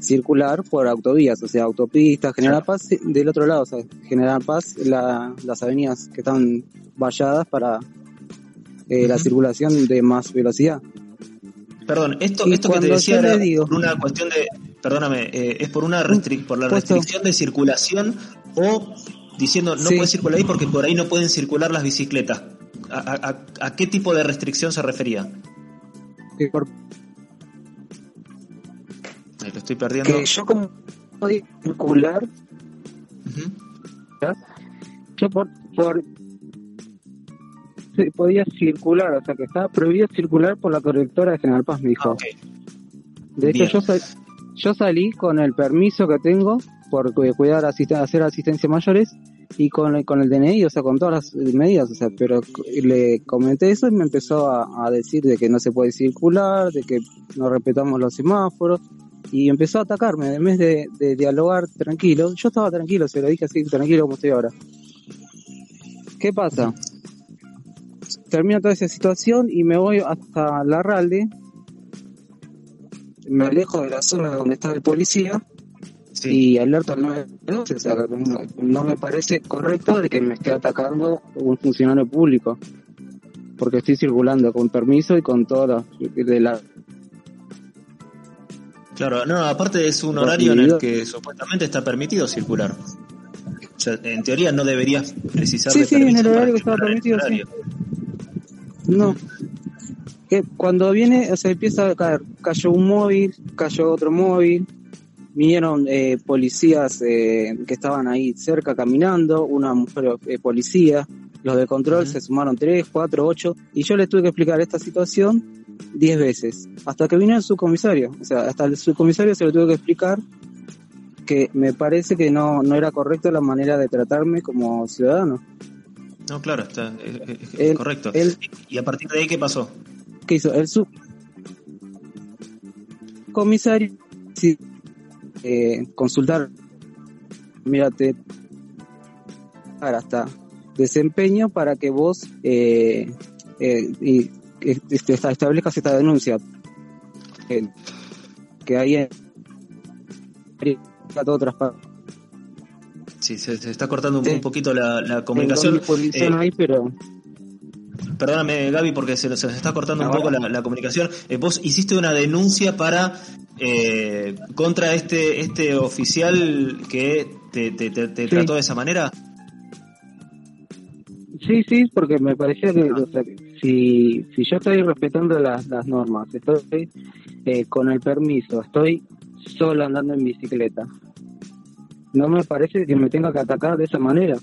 circular por autovías, o sea, autopistas, General Paz, del otro lado, o sea, General Paz, la- las avenidas que están valladas para eh, la circulación de más velocidad. Perdón, esto, Y esto que te decía era digo- por una cuestión de, perdóname, eh, es por una restric- por la Puesto. restricción de circulación o diciendo no Sí. puedes circular ahí porque por ahí no pueden circular las bicicletas. ¿A, a- a- qué tipo de restricción se refería? Por- Ahí estoy perdiendo. que yo como circular, yo por, por podía circular, o sea que estaba prohibido circular por la colectora de General Paz, me dijo. Ah. De hecho, yo, sal- yo salí con el permiso que tengo por cu- cuidar, asist- hacer asistencia mayores y con, el- con el DNI, o sea, con todas las medidas, o sea, pero le comenté eso y me empezó a, a decir de que no se puede circular, de que no respetamos los semáforos y empezó a atacarme en vez de, de dialogar tranquilo. Yo estaba tranquilo, se lo dije así, tranquilo como estoy ahora. ¿Qué pasa? Termino toda esa situación y me voy hasta la Ralde me alejo de la zona donde está el policía Sí. y alerto al 911. O sea, no, no me parece correcto de que me esté atacando un funcionario público. Porque estoy circulando con permiso y con todo lo de la Claro, no, aparte es un horario en el que supuestamente está permitido circular. O sea, en teoría no deberías precisar Sí, de sí, en el horario que estaba ese permitido, sí. No. Que cuando viene, o sea, empieza a caer, cayó un móvil, cayó otro móvil, vinieron eh, policías eh, que estaban ahí cerca caminando, una mujer eh, policía, los de control se sumaron tres, cuatro, ocho, y yo les tuve que explicar esta situación diez veces, hasta que vino el subcomisario, o sea, hasta el subcomisario se lo tuve que explicar que me parece que no, no era correcta la manera de tratarme como ciudadano. No, claro, está es- es- Él- correcto. él- y a partir de ahí, ¿qué pasó? ¿Qué hizo? El sub comisario sí, eh, consultar mírate hasta desempeño para que vos eh, eh, y, este, esta- establezcas esta denuncia Eh, que hay en todo transparente Sí, se, se está cortando un, Sí. un poquito la, la comunicación. Eh, ahí pero Perdóname, Gaby, porque se, está cortando un Ahora. poco la, la comunicación. Eh, vos hiciste una denuncia para eh, contra este este oficial que te, te, te- te Sí. trató de esa manera. Sí, sí, porque me parecía que o sea, si, si yo estoy respetando las, las normas, estoy eh, con el permiso, estoy solo andando en bicicleta, no me parece que me tenga que atacar de esa manera.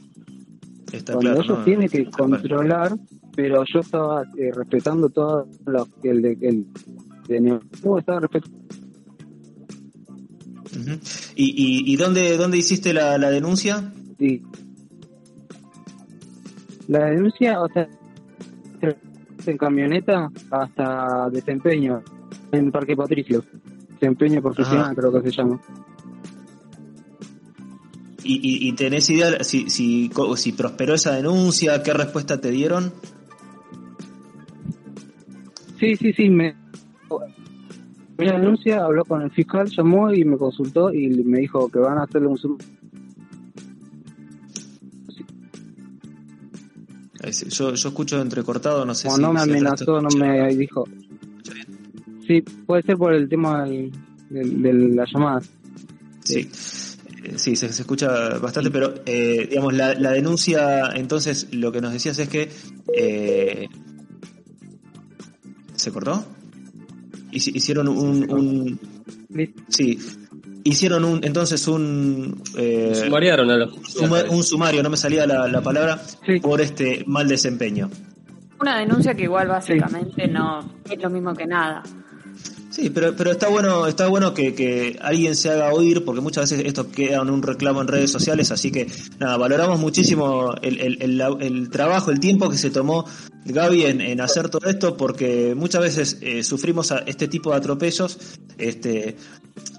Está Cuando claro. ellos ¿no? tienen que controlar, pero yo estaba eh, respetando todo lo que el de el, de- no, estaba respetando. ¿Y, y, y dónde, dónde hiciste la, la denuncia? sí. La denuncia, o sea, en camioneta hasta desempeño en Parque Patricio. Desempeño profesional, Ajá. creo que se llama. ¿Y, y, y tenés idea si, si, si prosperó esa denuncia? ¿Qué respuesta te dieron? Sí, sí, sí, me. Mi denuncia habló con el fiscal, llamó y me consultó y me dijo que van a hacerle un sí, Yo, yo escucho entrecortado, no sé si... no me amenazó, no me dijo. Sí, puede ser por el tema del- del- de, la llamada. Sí, Eh, sí, se, se escucha bastante, pero eh, digamos, la, la denuncia, entonces, lo que nos decías es que... eh, ¿Se cortó? Hici- Hicieron un... un sí, hicieron un, entonces un... eh, Sumariaron a los suma- un sumario, no me salía la, la palabra, Sí. por este mal desempeño. Una denuncia que igual básicamente no es lo mismo que nada. Sí, pero, pero está bueno, está bueno que, que alguien se haga oír, porque muchas veces esto queda en un reclamo en redes sociales, así que nada, valoramos muchísimo el, el, el, trabajo, el tiempo que se tomó Gaby en, en hacer todo esto, porque muchas veces eh, sufrimos a este tipo de atropellos, este,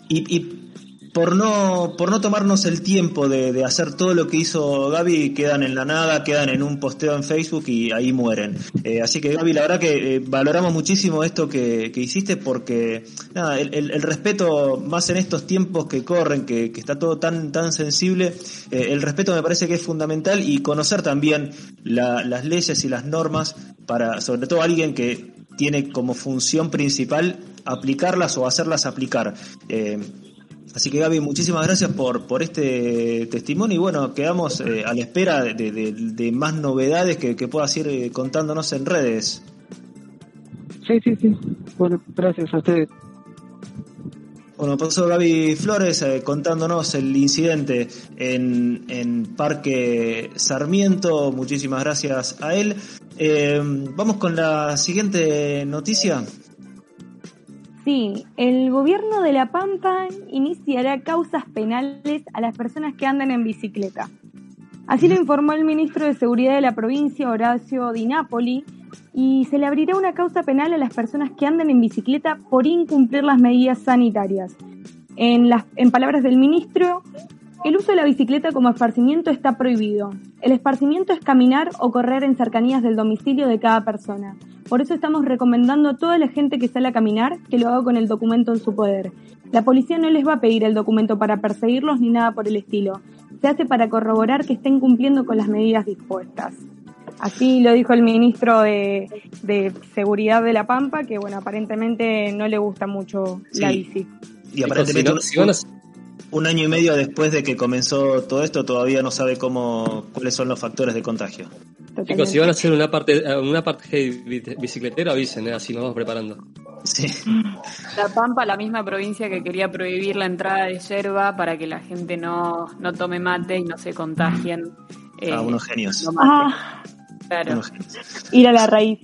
y por no, por no tomarnos el tiempo de, hacer todo lo que hizo Gaby, quedan en la nada, quedan en un posteo en Facebook y ahí mueren. Eh, así que Gaby, la verdad que eh, valoramos muchísimo esto que, hiciste porque nada, el, respeto, más en estos tiempos que corren, que, está todo tan, tan sensible, eh, el respeto me parece que es fundamental y conocer también las leyes y las normas para, sobre todo alguien que tiene como función principal aplicarlas o hacerlas aplicar. Así que Gaby, muchísimas gracias por, por este testimonio y bueno, quedamos eh, a la espera de, más novedades que, puedas ir eh, contándonos en redes. Sí, sí, sí. Bueno, gracias a ustedes. Bueno, pasó Gaby Flores eh, contándonos el incidente en, en Parque Sarmiento. Muchísimas gracias a él. vamos con la siguiente noticia. Sí, el gobierno de La Pampa iniciará causas penales a las personas que andan en bicicleta. Así lo informó el ministro de Seguridad de la provincia, Horacio Di Napoli, y se le abrirá una causa penal a las personas que andan en bicicleta por incumplir las medidas sanitarias. En, las, en palabras del ministro, el uso de la bicicleta como esparcimiento está prohibido. El esparcimiento es caminar o correr en cercanías del domicilio de cada persona. Por eso estamos recomendando a toda la gente que sale a caminar que lo haga con el documento en su poder. La policía no les va a pedir el documento para perseguirlos ni nada por el estilo. Se hace para corroborar que estén cumpliendo con las medidas dispuestas. Así lo dijo el ministro de, Seguridad de La Pampa, que bueno, aparentemente no le gusta mucho la bici. Y aparentemente un año y medio después de que comenzó todo esto, todavía no sabe cómo cuáles son los factores de contagio. Chicos, si van a hacer una parte una parte bicicletera, avisen, ¿eh? así nos vamos preparando. Sí. La Pampa, la misma provincia que quería prohibir la entrada de yerba para que la gente no, no tome mate y no se contagien. Eh, ah, unos genios. Ah, claro. Ir a la raíz.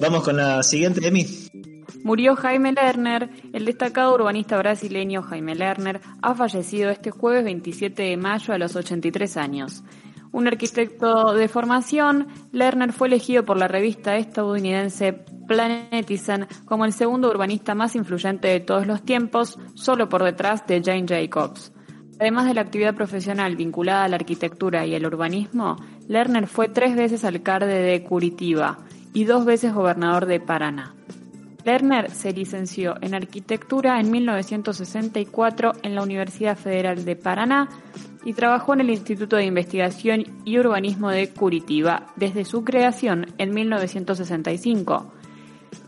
Vamos con la siguiente, Emi. Murió Jaime Lerner, el destacado urbanista brasileño Jaime Lerner ha fallecido este jueves 27 de mayo a los 83 años. Un arquitecto de formación, Lerner fue elegido por la revista estadounidense Planetizen como el segundo urbanista más influyente de todos los tiempos, solo por detrás de Jane Jacobs. Además de la actividad profesional vinculada a la arquitectura y el urbanismo, Lerner fue tres veces alcalde de Curitiba y dos veces gobernador de Paraná. Lerner se licenció en arquitectura en 1964 en la Universidad Federal de Paraná y trabajó en el Instituto de Investigación y Urbanismo de Curitiba desde su creación en 1965.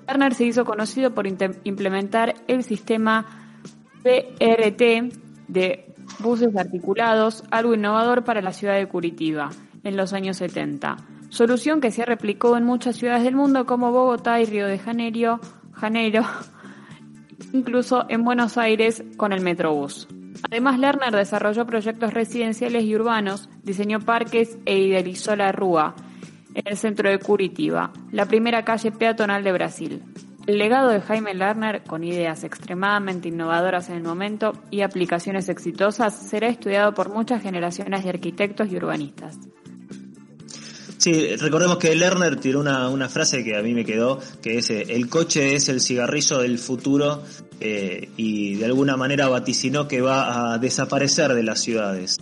Lerner se hizo conocido por implementar el sistema PRT de buses articulados, algo innovador para la ciudad de Curitiba en los años 70, solución que se replicó en muchas ciudades del mundo como Bogotá y Río de Janeiro, Janeiro, incluso en Buenos Aires con el Metrobús. Además, Lerner desarrolló proyectos residenciales y urbanos, diseñó parques e idealizó la Rúa, en el centro de Curitiba, la primera calle peatonal de Brasil. El legado de Jaime Lerner, con ideas extremadamente innovadoras en el momento y aplicaciones exitosas, será estudiado por muchas generaciones de arquitectos y urbanistas. Sí, recordemos que Lerner tiró una, frase que a mí me quedó, que es, eh, el coche es el cigarrillo del futuro eh, y de alguna manera vaticinó que va a desaparecer de las ciudades.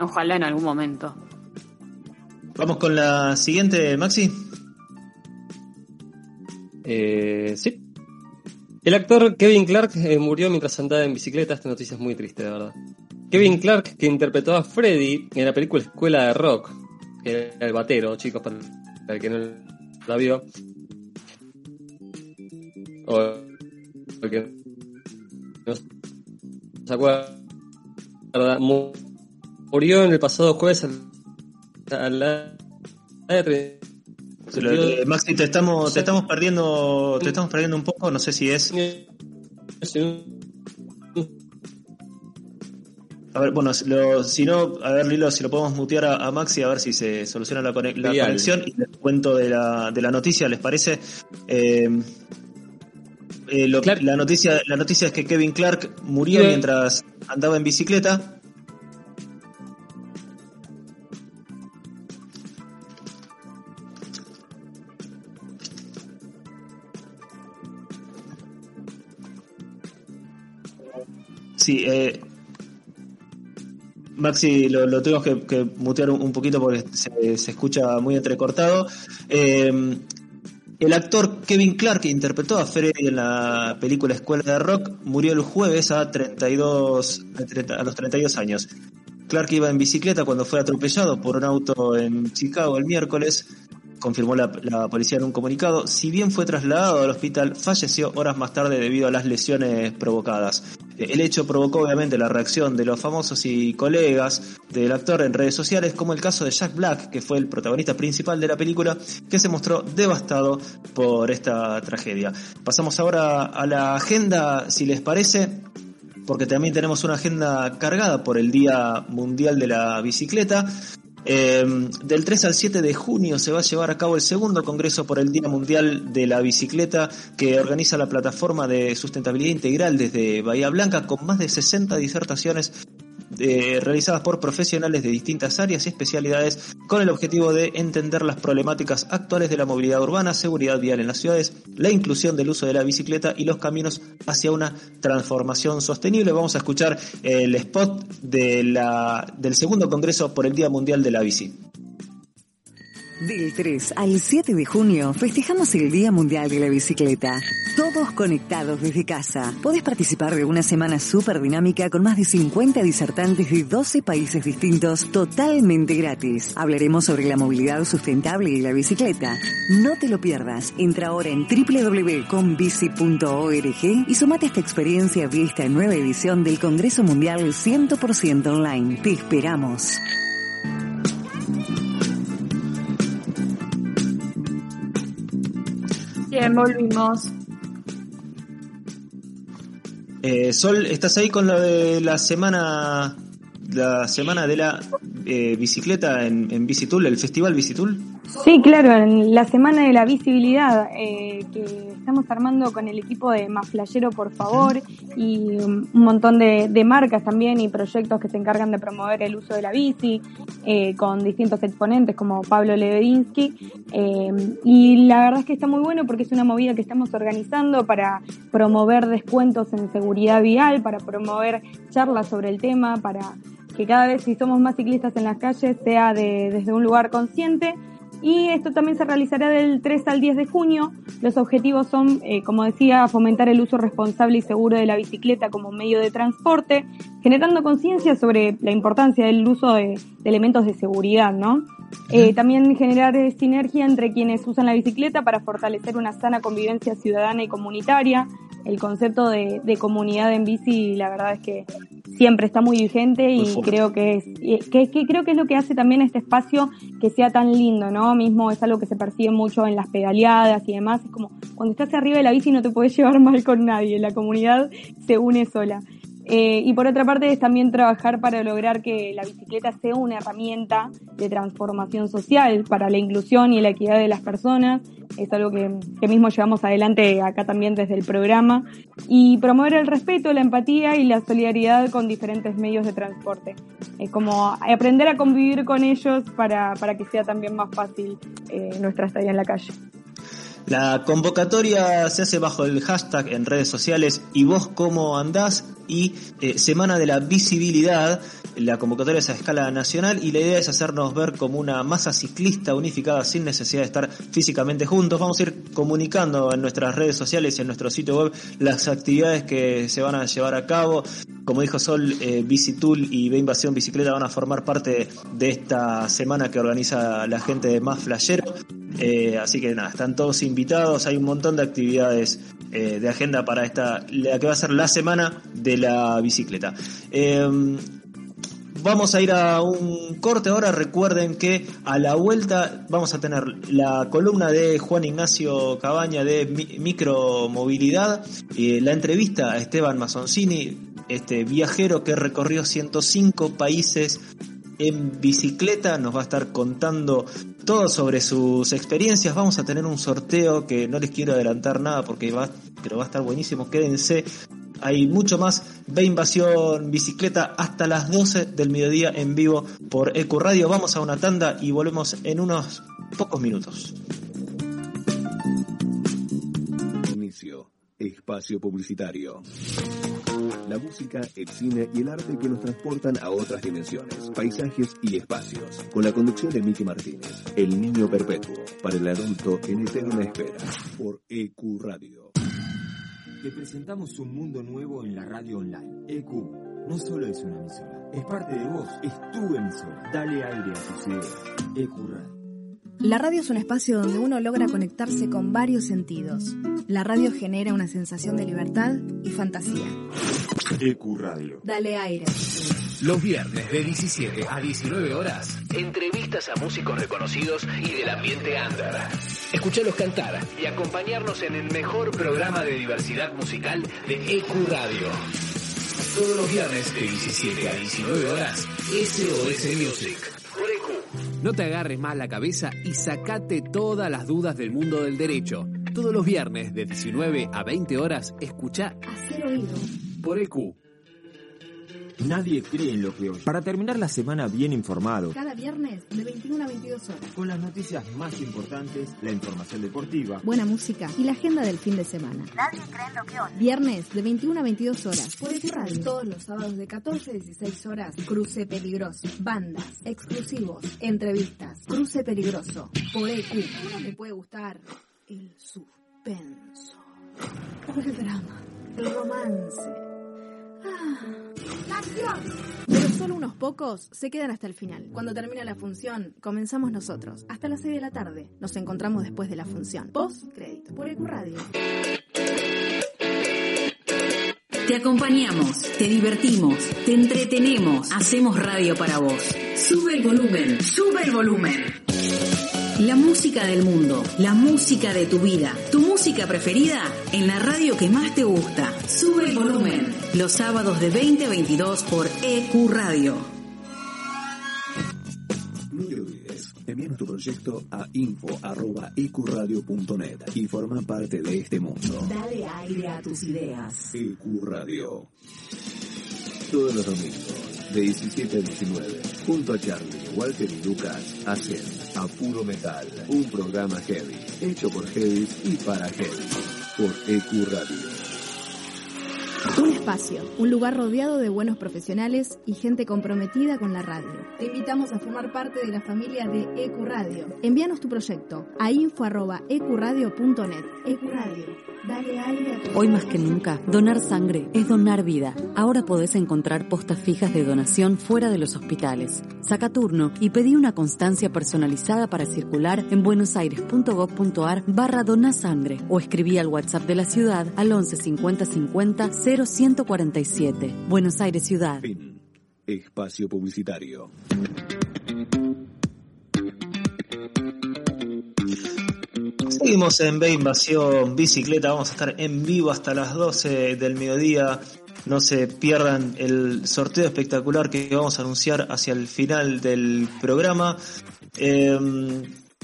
Ojalá en algún momento. Vamos con la siguiente, Maxi. Eh, sí. El actor Kevin Clark murió mientras andaba en bicicleta. Esta noticia es muy triste, de verdad. Kevin Clark, que interpretó a Freddy en la película Escuela de Rock, era el batero, chicos, para el que no la vio. O el que no se acuerda. Murió en el pasado jueves a la Maxi, te estamos, te estamos perdiendo, te estamos perdiendo un poco, no sé si es. A ver, bueno, si no, a ver, Lilo, si lo podemos mutear a, Maxi, a ver si se soluciona la, conexión y les cuento de la, de la noticia, ¿les parece? Eh, eh, la, noticia, la noticia es que Kevin Clark murió mientras andaba en bicicleta. Sí, eh, Maxi, lo, lo que, mutear un, poquito porque se, se escucha muy entrecortado. Eh, el actor Kevin Clark, que interpretó a Freddy en la película Escuela de Rock, murió el jueves a, 32, a los 32 años. Clark iba en bicicleta cuando fue atropellado por un auto en Chicago el miércoles confirmó la, policía en un comunicado. Si bien fue trasladado al hospital, falleció horas más tarde debido a las lesiones provocadas. El hecho provocó obviamente la reacción de los famosos y colegas del actor en redes sociales, como el caso de Jack Black, que fue el protagonista principal de la película, que se mostró devastado por esta tragedia. Pasamos ahora a la agenda, si les parece porque también tenemos una agenda cargada por el Día Mundial de la Bicicleta. Eh, del 3 al 7 de junio se va a llevar a cabo el segundo Congreso por el Día Mundial de la Bicicleta que organiza la plataforma de sustentabilidad integral desde Bahía Blanca con más de 60 disertaciones eh, realizadas por profesionales de distintas áreas y especialidades con el objetivo de entender las problemáticas actuales de la movilidad urbana, seguridad vial en las ciudades, la inclusión del uso de la bicicleta y los caminos hacia una transformación sostenible. Vamos a escuchar el spot del segundo Congreso por el Día Mundial de la Bici. Del 3 al 7 de junio festejamos el Día Mundial de la Bicicleta. Todos conectados desde casa. Podés participar de una semana súper dinámica con más de 50 disertantes de 12 países distintos totalmente gratis. Hablaremos sobre la movilidad sustentable y la bicicleta. No te lo pierdas. Entra ahora en www.conbici.org y sumate a esta experiencia vía esta nueva edición del Congreso Mundial 100% online. Te esperamos. Bien, volvimos. Eh, Sol, ¿estás ahí con lo de la semana la semana de la eh, bicicleta en, en Bicitool, el festival Bicitool? Sí, claro, en la semana de la visibilidad eh, que estamos armando con el equipo de Más Flayero, por favor, y un montón de, marcas también y proyectos que se encargan de promover el uso de la bici, eh, con distintos exponentes como Pablo Lebedinsky. Eh, y la verdad es que está muy bueno porque es una movida que estamos organizando para promover descuentos en seguridad vial, para promover charlas sobre el tema, para que cada vez si somos más ciclistas en las calles sea de, desde un lugar consciente y esto también se realizará del 3 al 10 de junio. Los objetivos son, eh, como decía, fomentar el uso responsable y seguro de la bicicleta como medio de transporte, generando conciencia sobre la importancia del uso de, elementos de seguridad, ¿no? Eh, también generar eh, sinergia entre quienes usan la bicicleta para fortalecer una sana convivencia ciudadana y comunitaria. El concepto de, de comunidad en bici, la verdad es que siempre está muy vigente y creo que es que, creo que es lo que hace también este espacio que sea tan lindo, ¿no? Mismo es algo que se percibe mucho en las pedaleadas y demás, es como cuando estás arriba de la bici no te puedes llevar mal con nadie, la comunidad se une sola. Eh, y por otra parte es también trabajar para lograr que la bicicleta sea una herramienta de transformación social para la inclusión y la equidad de las personas. Es algo que, mismo llevamos adelante acá también desde el programa. Y promover el respeto, la empatía y la solidaridad con diferentes medios de transporte. Es como aprender a convivir con ellos para, para que sea también más fácil eh, nuestra estadía en la calle. La convocatoria se hace bajo el hashtag en redes sociales y vos cómo andás y eh, Semana de la Visibilidad. La convocatoria es a escala nacional y la idea es hacernos ver como una masa ciclista unificada sin necesidad de estar físicamente juntos. Vamos a ir comunicando en nuestras redes sociales y en nuestro sitio web las actividades que se van a llevar a cabo. Como dijo Sol, eh, Bicitool y B Invasión Bicicleta van a formar parte de esta semana que organiza la gente de Más Flayero. Eh, así que nada, están todos invitados, hay un montón de actividades eh, de agenda para esta, la que va a ser la semana de la bicicleta. Em, vamos a ir a un corte ahora. Recuerden que a la vuelta vamos a tener la columna de Juan Ignacio Cabaña de micromovilidad, y la entrevista a Esteban Masoncini, este viajero que recorrió 105 países en bicicleta, nos va a estar contando todo sobre sus experiencias. Vamos a tener un sorteo que no les quiero adelantar nada porque va, pero va a estar buenísimo. Quédense. Hay mucho más. Ve Invasión Bicicleta hasta las 12 del mediodía en vivo por Ecu Radio. Vamos a una tanda y volvemos en unos pocos minutos. Inicio. Espacio publicitario. La música, el cine y el arte que nos transportan a otras dimensiones, paisajes y espacios. Con la conducción de Miki Martínez, El Niño Perpetuo, para el adulto en eterna espera, por EQ Radio. Te presentamos un mundo nuevo en la radio online. EQ no solo es una emisora, es parte de vos, es tu emisora. Dale aire a tus ideas. EQ Radio. La radio es un espacio donde uno logra conectarse con varios sentidos. La radio genera una sensación de libertad y fantasía. EQ Radio. Dale aire. Los viernes de 17 a 19 horas, entrevistas a músicos reconocidos y del ambiente under. Escuchalos cantar y acompañarnos en el mejor programa de diversidad musical de EQ Radio. Todos los viernes de 17 a 19 horas, SOS Music. Por EQ. No te agarres más la cabeza y sacate todas las dudas del mundo del derecho. Todos los viernes de 19 a 20 horas, escucha Hacer oído. por EQ. Nadie cree en lo que oye. Para terminar la semana bien informado, Cada viernes de 21 a 22 horas. con las noticias más importantes, la información deportiva, Buena música y la agenda del fin de semana. Nadie cree en lo que oye. Viernes de 21 a 22 horas. Por EQ Radio. Todos los sábados de 14 a 16 horas. Cruce peligroso. Bandas. Exclusivos. Entrevistas. Cruce peligroso. Por EQ. Uno me puede gustar el suspenso. O el drama. El romance. La acción. Pero solo unos pocos se quedan hasta el final. Cuando termina la función, comenzamos nosotros. Hasta las 6 de la tarde. Nos encontramos después de la función. Post crédito. Por EQ Radio. Te acompañamos, te divertimos, te entretenemos, hacemos radio para vos. Sube el volumen, sube el volumen. La música del mundo, la música de tu vida, tu música preferida en la radio que más te gusta. Sube el volumen. Los sábados de 20 a 22 por EQ Radio. No te olvides, tu proyecto a info.ecuradio.net y forma parte de este mundo. Dale aire a tus ideas. EQ Radio. Todos los domingos, de 17 a 19, junto a Charlie, Walter y Lucas, hacen A Puro Metal, un programa heavy, hecho por heavy y para heavy, por EQ Radio. Un espacio, un lugar rodeado de buenos profesionales y gente comprometida con la radio. Te invitamos a formar parte de la familia de EQ Radio. Envíanos tu proyecto a info.ecuradio.net. EQ Radio, dale aire a tu Hoy más que nunca, donar sangre es donar vida. Ahora podés encontrar postas fijas de donación fuera de los hospitales. Saca turno y pedí una constancia personalizada para circular en buenosaires.gov.ar barra donasangre o escribí al WhatsApp de la ciudad al 11 50 50 0147. Buenos Aires Ciudad. Fin. Espacio publicitario. Seguimos en B Invasión Bicicleta, vamos a estar en vivo hasta las 12 del mediodía. No se pierdan el sorteo espectacular que vamos a anunciar hacia el final del programa. Eh,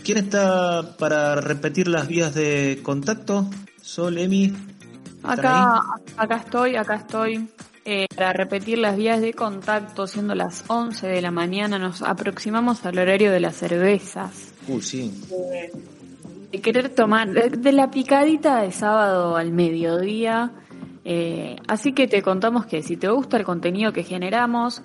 ¿Quién está para repetir las vías de contacto? Sol, Emi. ¿Están Acá, acá estoy, acá estoy. Eh, para repetir las vías de contacto, siendo las 11 de la mañana, nos aproximamos al horario de las cervezas. Uh, sí. De querer tomar, de, la picadita de sábado al mediodía. Eh, así que te contamos que si te gusta el contenido que generamos,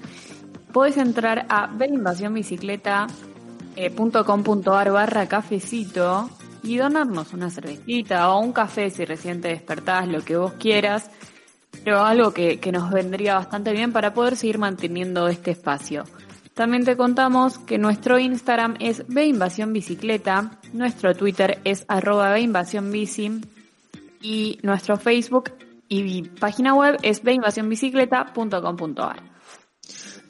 puedes entrar a verinvasionbicicleta.com.ar barra cafecito y donarnos una cervecita o un café si recién te despertás, lo que vos quieras, pero algo que, que nos vendría bastante bien para poder seguir manteniendo este espacio. También te contamos que nuestro Instagram es Bicicleta, nuestro Twitter es arroba Bici y nuestro Facebook y página web es beinvasionbicicleta.com.ar.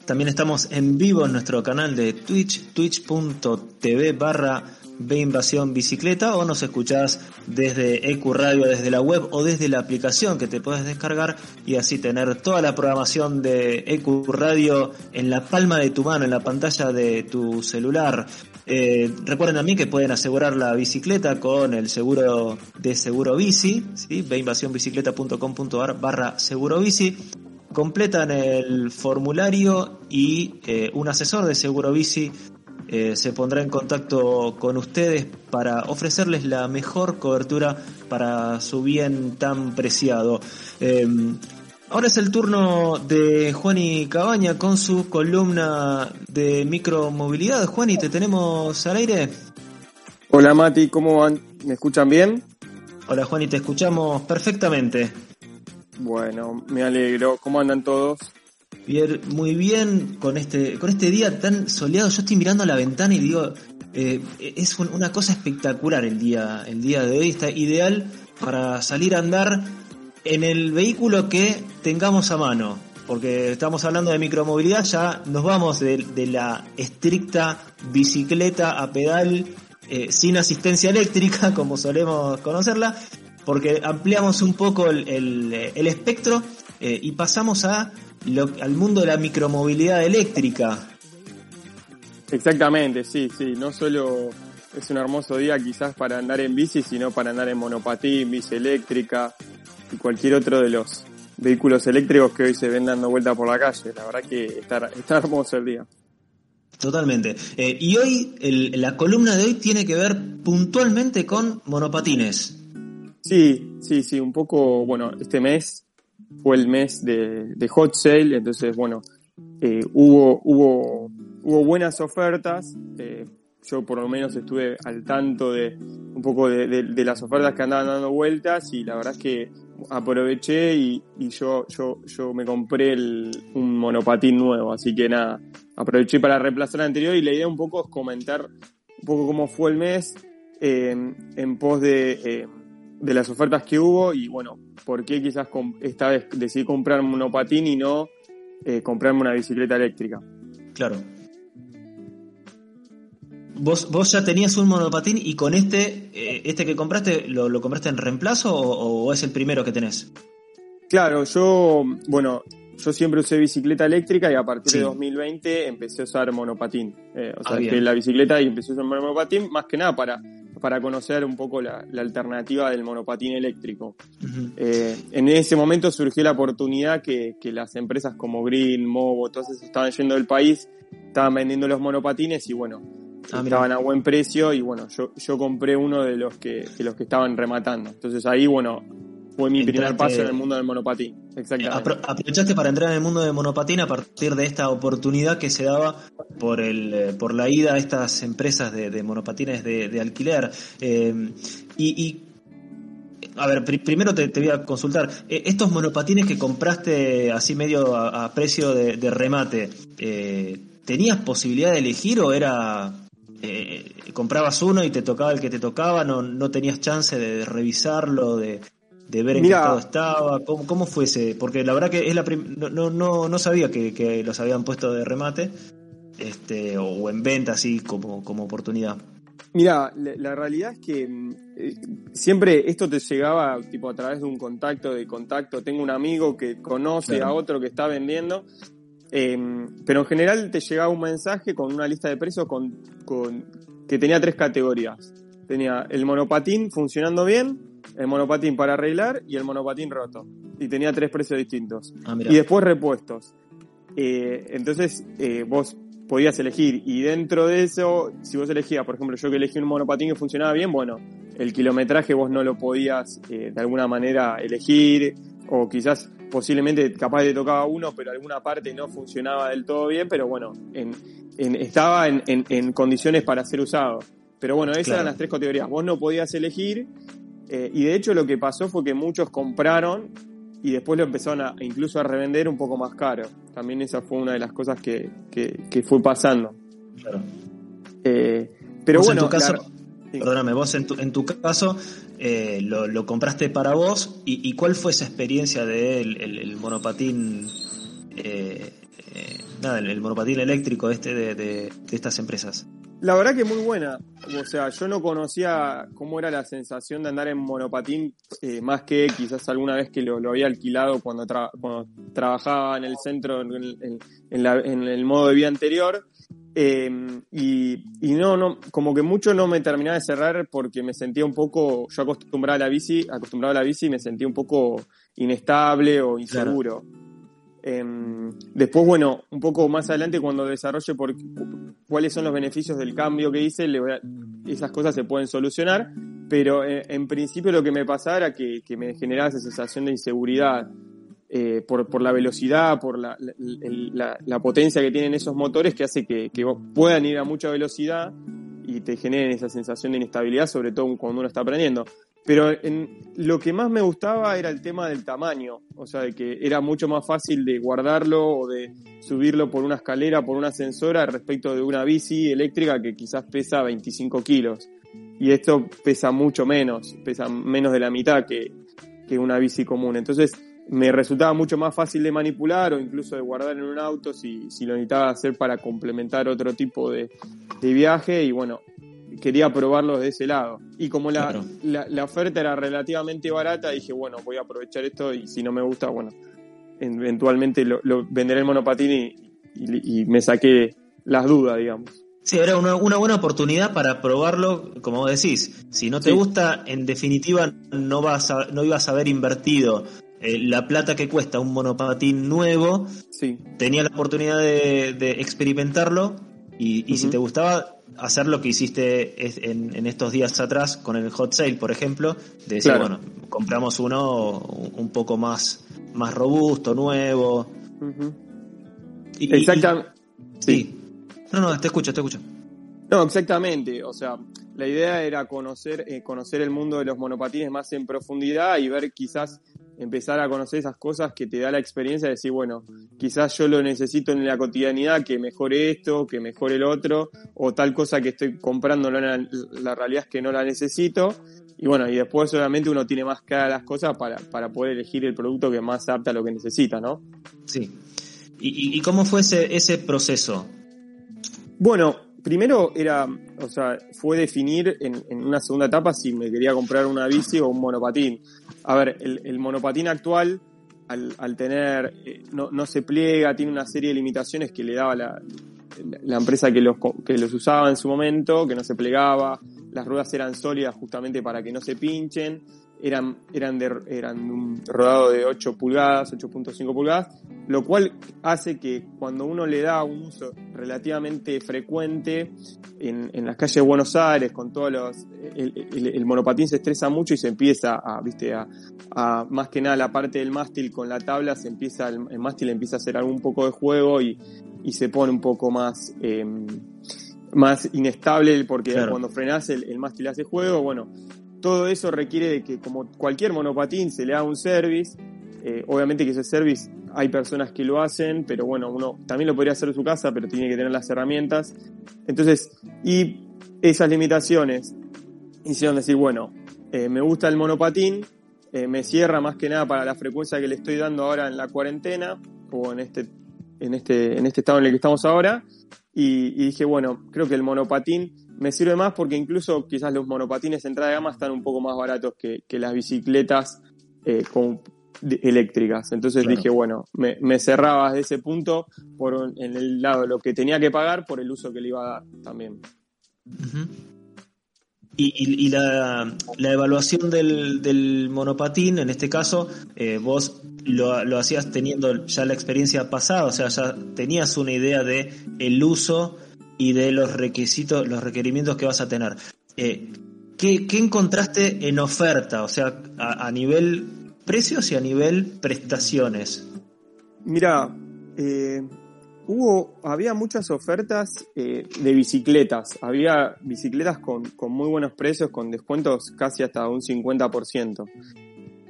También estamos en vivo en nuestro canal de Twitch, twitch.tv barra B Invasión Bicicleta o nos escuchás desde EQ Radio, desde la web o desde la aplicación que te puedes descargar y así tener toda la programación de EQ Radio en la palma de tu mano, en la pantalla de tu celular. Eh, recuerden también que pueden asegurar la bicicleta con el seguro de Seguro Bici, ¿sí? beinvasionbicicleta.com.ar barra Seguro Bici completan el formulario y eh, un asesor de Seguro Bici eh, se pondrá en contacto con ustedes para ofrecerles la mejor cobertura para su bien tan preciado. Eh, Ahora es el turno de Juani Cabaña con su columna de micromovilidad. Juani, ¿te tenemos al aire? Hola Mati, ¿cómo van? ¿Me escuchan bien? Hola Juani, te escuchamos perfectamente. Bueno, me alegro. ¿Cómo andan todos? Bien, muy bien con este, con este día tan soleado. Yo estoy mirando a la ventana y digo, eh, es una cosa espectacular el día, el día de hoy. Está ideal para salir a andar en el vehículo que tengamos a mano. Porque estamos hablando de micromovilidad, ya nos vamos de, la estricta bicicleta a pedal eh, sin asistencia eléctrica, como solemos conocerla, porque ampliamos un poco el, espectro eh, y pasamos a al mundo de la micromovilidad eléctrica. Exactamente, sí, sí, no solo es un hermoso día quizás para andar en bici, sino para andar en monopatín, bici eléctrica y cualquier otro de los vehículos eléctricos que hoy se ven dando vuelta por la calle. La verdad que está, está hermoso el día. Totalmente. Eh, y hoy, la columna de hoy tiene que ver puntualmente con monopatines. Sí, sí, sí, un poco, bueno, este mes fue el mes de, Hot Sale, entonces, bueno, eh, hubo, hubo, hubo buenas ofertas. Eh, yo por lo menos estuve al tanto de un poco de, las ofertas que andaban dando vueltas y la verdad es que aproveché y, yo, yo, yo me compré un monopatín nuevo, así que nada, aproveché para reemplazar el anterior y la idea un poco es comentar un poco cómo fue el mes eh, en pos de de las ofertas que hubo y bueno, por qué quizás esta vez decidí comprar un monopatín y no eh, comprarme una bicicleta eléctrica. Claro. ¿Vos, ¿Vos ya tenías un monopatín y con este, eh, este que compraste, ¿lo, compraste en reemplazo o, es el primero que tenés? Claro, yo, bueno, yo siempre usé bicicleta eléctrica y a partir de 2020 empecé a usar monopatín. Eh, o sea, ah, que la bicicleta y empecé a usar monopatín más que nada para para conocer un poco la, alternativa del monopatín eléctrico. Eh, en ese momento surgió la oportunidad que, las empresas como Green, Movo, todas esas estaban yendo del país, estaban vendiendo los monopatines y bueno, ah, estaban a buen precio y bueno, yo, yo compré uno de los que, de los que estaban rematando. Entonces ahí, bueno, fue mi primer paso en el mundo del monopatín. Exactamente. aprovechaste para entrar en el mundo del monopatín a partir de esta oportunidad que se daba por el eh, por la ida a estas empresas de, monopatines de, alquiler. Eh, y, a ver, primero te, voy a consultar. Eh, estos monopatines que compraste así medio a, precio de, remate, ¿tenías posibilidad de elegir o era comprabas uno y te tocaba el que te tocaba, no, no tenías chance de revisarlo, de, de ver en qué estado estaba, cómo, cómo fuese, porque la verdad que es la no, no, no sabía que, los habían puesto de remate este o en venta así como, como oportunidad. Mira, la, realidad es que eh, siempre esto te llegaba tipo a través de un contacto de contacto. Tengo un amigo que conoce a otro que está vendiendo, em, pero en general te llegaba un mensaje con una lista de precios con, con, que tenía tres categorías. Tenía el monopatín funcionando bien, el monopatín para arreglar y el monopatín roto. Y tenía tres precios distintos. Ah, y después repuestos. Eh, entonces eh, vos podías elegir y dentro de eso, si vos elegías, por ejemplo, yo que elegí un monopatín que funcionaba bien, bueno, el kilometraje vos no lo podías eh, de alguna manera elegir o quizás posiblemente capaz te tocaba uno, pero alguna parte no funcionaba del todo bien, pero bueno, en, estaba en, condiciones para ser usado. Pero bueno, esas eran las tres categorías. Vos no podías elegir eh, y de hecho lo que pasó fue que muchos compraron y después lo empezaron a, incluso a revender un poco más caro. También esa fue una de las cosas que, que, fue pasando. Claro. Eh, pero bueno, en tu caso, perdóname, vos en tu, en tu caso eh, lo, compraste para vos y, cuál fue esa experiencia del de el, monopatín, nada, el, monopatín eléctrico este de, de estas empresas. La verdad que muy buena. O sea, yo no conocía cómo era la sensación de andar en monopatín, eh, más que quizás alguna vez que lo, había alquilado cuando, trabajaba en el centro, en, el modo de vida anterior. Em, y, no, no, como que mucho no me terminaba de cerrar porque me sentía un poco, yo acostumbraba a la bici, acostumbrado a la bici y me sentía un poco inestable o inseguro. Em, después, bueno, un poco más adelante cuando desarrolle por cuáles son los beneficios del cambio que hice, esas cosas se pueden solucionar, pero eh, en principio lo que me pasaba era que, me generaba esa sensación de inseguridad. eh, por, la velocidad, por la, potencia que tienen esos motores que hace que, que puedan ir a mucha velocidad y te generen esa sensación de inestabilidad, sobre todo cuando uno está aprendiendo. Pero en, lo que más me gustaba era el tema del tamaño, o sea, de que era mucho más fácil de guardarlo o de subirlo por una escalera, por una ascensora, respecto de una bici eléctrica que quizás pesa 25 kilos. Y esto pesa mucho menos, pesa menos de la mitad que, que una bici común. Entonces me resultaba mucho más fácil de manipular o incluso de guardar en un auto si, si lo necesitaba hacer para complementar otro tipo de, de viaje. Y bueno, quería probarlo de ese lado. Y como la, la, oferta era relativamente barata, dije, bueno, voy a aprovechar esto y si no me gusta, bueno, eventualmente lo, venderé el monopatín y, y, me saqué las dudas, digamos. Sí, era una, una, buena oportunidad para probarlo, como decís. Si no te gusta, en definitiva no, vas a, no ibas a haber invertido eh, la plata que cuesta un monopatín nuevo. Sí. Tenía la oportunidad de, de experimentarlo y, y si te gustaba, hacer lo que hiciste en, estos días atrás con el hot sale, por ejemplo, de decir, bueno, compramos uno un poco más, más robusto, nuevo. Exactamente. sí. No, no, te escucho, te escucho. No, exactamente. O sea, la idea era conocer, eh, conocer el mundo de los monopatines más en profundidad y ver quizás empezar a conocer esas cosas que te da la experiencia de decir, bueno, quizás yo lo necesito en la cotidianidad, que mejore esto, que mejore el otro, o tal cosa que estoy comprando, la, la realidad es que no la necesito. Y bueno, y después solamente uno tiene más cara las cosas para, para poder elegir el producto que más adapta a lo que necesita, ¿no? Sí. ¿Y, y cómo fue ese, ese proceso? Bueno, primero era, o sea, fue definir en, en, una segunda etapa si me quería comprar una bici o un monopatín. A ver, el, monopatín actual, al, al tener, eh, no, no, se pliega, tiene una serie de limitaciones que le daba la, la empresa que los, que los usaba en su momento, que no se plegaba, las ruedas eran sólidas justamente para que no se pinchen, eran, eran, de, eran un rodado de 8 pulgadas, 8.5 pulgadas, lo cual hace que cuando uno le da un uso relativamente frecuente en, en las calles de Buenos Aires, con todos los, el, el, monopatín se estresa mucho y se empieza a, viste, a, a, más que nada la parte del mástil con la tabla, se empieza, el, el mástil empieza a hacer algún poco de juego y, y se pone un poco más, eh, más inestable porque cuando frenas el, el mástil hace juego, bueno, todo eso requiere de que como cualquier monopatín se le haga un service. Eh, obviamente que ese service hay personas que lo hacen, pero bueno, uno también lo podría hacer en su casa, pero tiene que tener las herramientas. Entonces, y esas limitaciones hicieron decir, bueno, eh, me gusta el monopatín, eh, me cierra más que nada para la frecuencia que le estoy dando ahora en la cuarentena o en este, en este, en este estado en el que estamos ahora. Y, y dije, bueno, creo que el monopatín me sirve más porque incluso quizás los monopatines de entrada de gama están un poco más baratos que, las bicicletas eh, eléctricas. Entonces dije, bueno, me, me, cerraba desde ese punto por en el lado de lo que tenía que pagar por el uso que le iba a dar también. Y, la, evaluación del, monopatín, en este caso, eh, vos lo, lo, hacías teniendo ya la experiencia pasada, o sea, ya tenías una idea de el uso y de los requisitos, los requerimientos que vas a tener. Eh, ¿qué, encontraste en oferta? O sea, a, nivel precios y a nivel prestaciones. Mira, eh, hubo, había muchas ofertas eh, de bicicletas. Había bicicletas con, con, muy buenos precios, con descuentos casi hasta un 50%.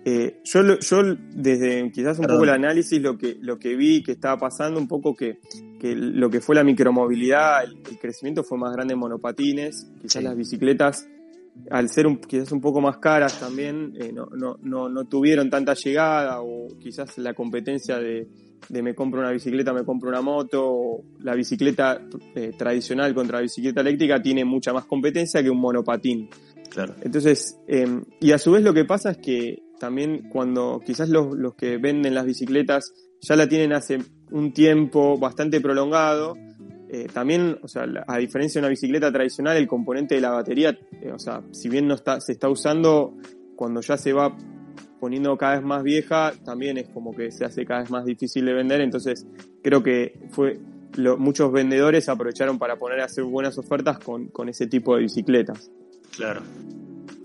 Eh, yo, yo desde quizás un poco el análisis lo que, lo que vi que estaba pasando, un poco que, que lo que fue la micromovilidad, el, crecimiento fue más grande en monopatines, quizás las bicicletas, al ser un, quizás un poco más caras también, eh, no, no, no, no, tuvieron tanta llegada, o quizás la competencia de, de me compro una bicicleta, me compro una moto, o la bicicleta eh, tradicional contra la bicicleta eléctrica tiene mucha más competencia que un monopatín. Claro. Entonces, em, y a su vez lo que pasa es que también cuando quizás los, los que venden las bicicletas ya la tienen hace un tiempo bastante prolongado, eh, también, o sea, a diferencia de una bicicleta tradicional, el componente de la batería, eh, o sea, si bien no está, se está usando, cuando ya se va poniendo cada vez más vieja, también es como que se hace cada vez más difícil de vender, entonces creo que fue, lo, muchos vendedores aprovecharon para poner a hacer buenas ofertas con, con ese tipo de bicicletas. Claro.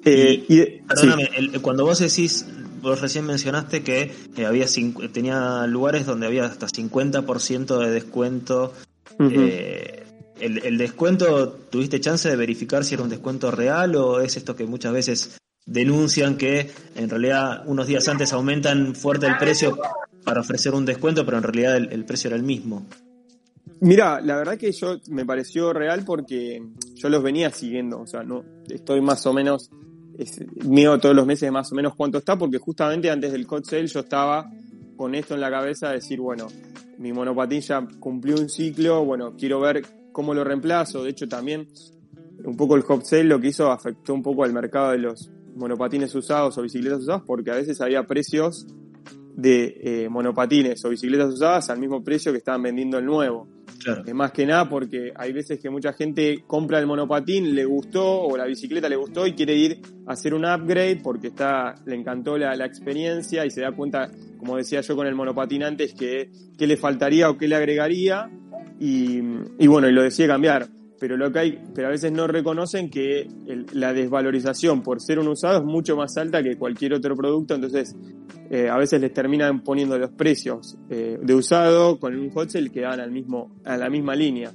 Eh, y, perdóname, cuando vos decís vos recién mencionaste que eh, había tenía lugares donde había hasta 50% de descuento. Eh, el, el, descuento, ¿tuviste chance de verificar si era un descuento real o es esto que muchas veces denuncian que en realidad unos días antes aumentan fuerte el precio para ofrecer un descuento, pero en realidad el, precio era el mismo? Mira, la verdad que yo me pareció real porque yo los venía siguiendo, o sea, no estoy más o menos es, mío todos los meses más o menos cuánto está, porque justamente antes del hot sale yo estaba con esto en la cabeza de decir, bueno, mi monopatín ya cumplió un ciclo, bueno, quiero ver cómo lo reemplazo. De hecho, también un poco el hot sale lo que hizo afectó un poco al mercado de los monopatines usados o bicicletas usadas, porque a veces había precios de eh, monopatines o bicicletas usadas al mismo precio que estaban vendiendo el nuevo. Claro. más que nada porque hay veces que mucha gente compra el monopatín, le gustó o la bicicleta le gustó y quiere ir a hacer un upgrade porque está, le encantó la, experiencia y se da cuenta, como decía yo con el monopatín antes, que, que le faltaría o qué le agregaría y, y bueno, y lo decía cambiar pero lo que hay, pero a veces no reconocen que la desvalorización por ser un usado es mucho más alta que cualquier otro producto, entonces eh, a veces les terminan poniendo los precios eh, de usado con un hot sale que dan al mismo, a la misma línea.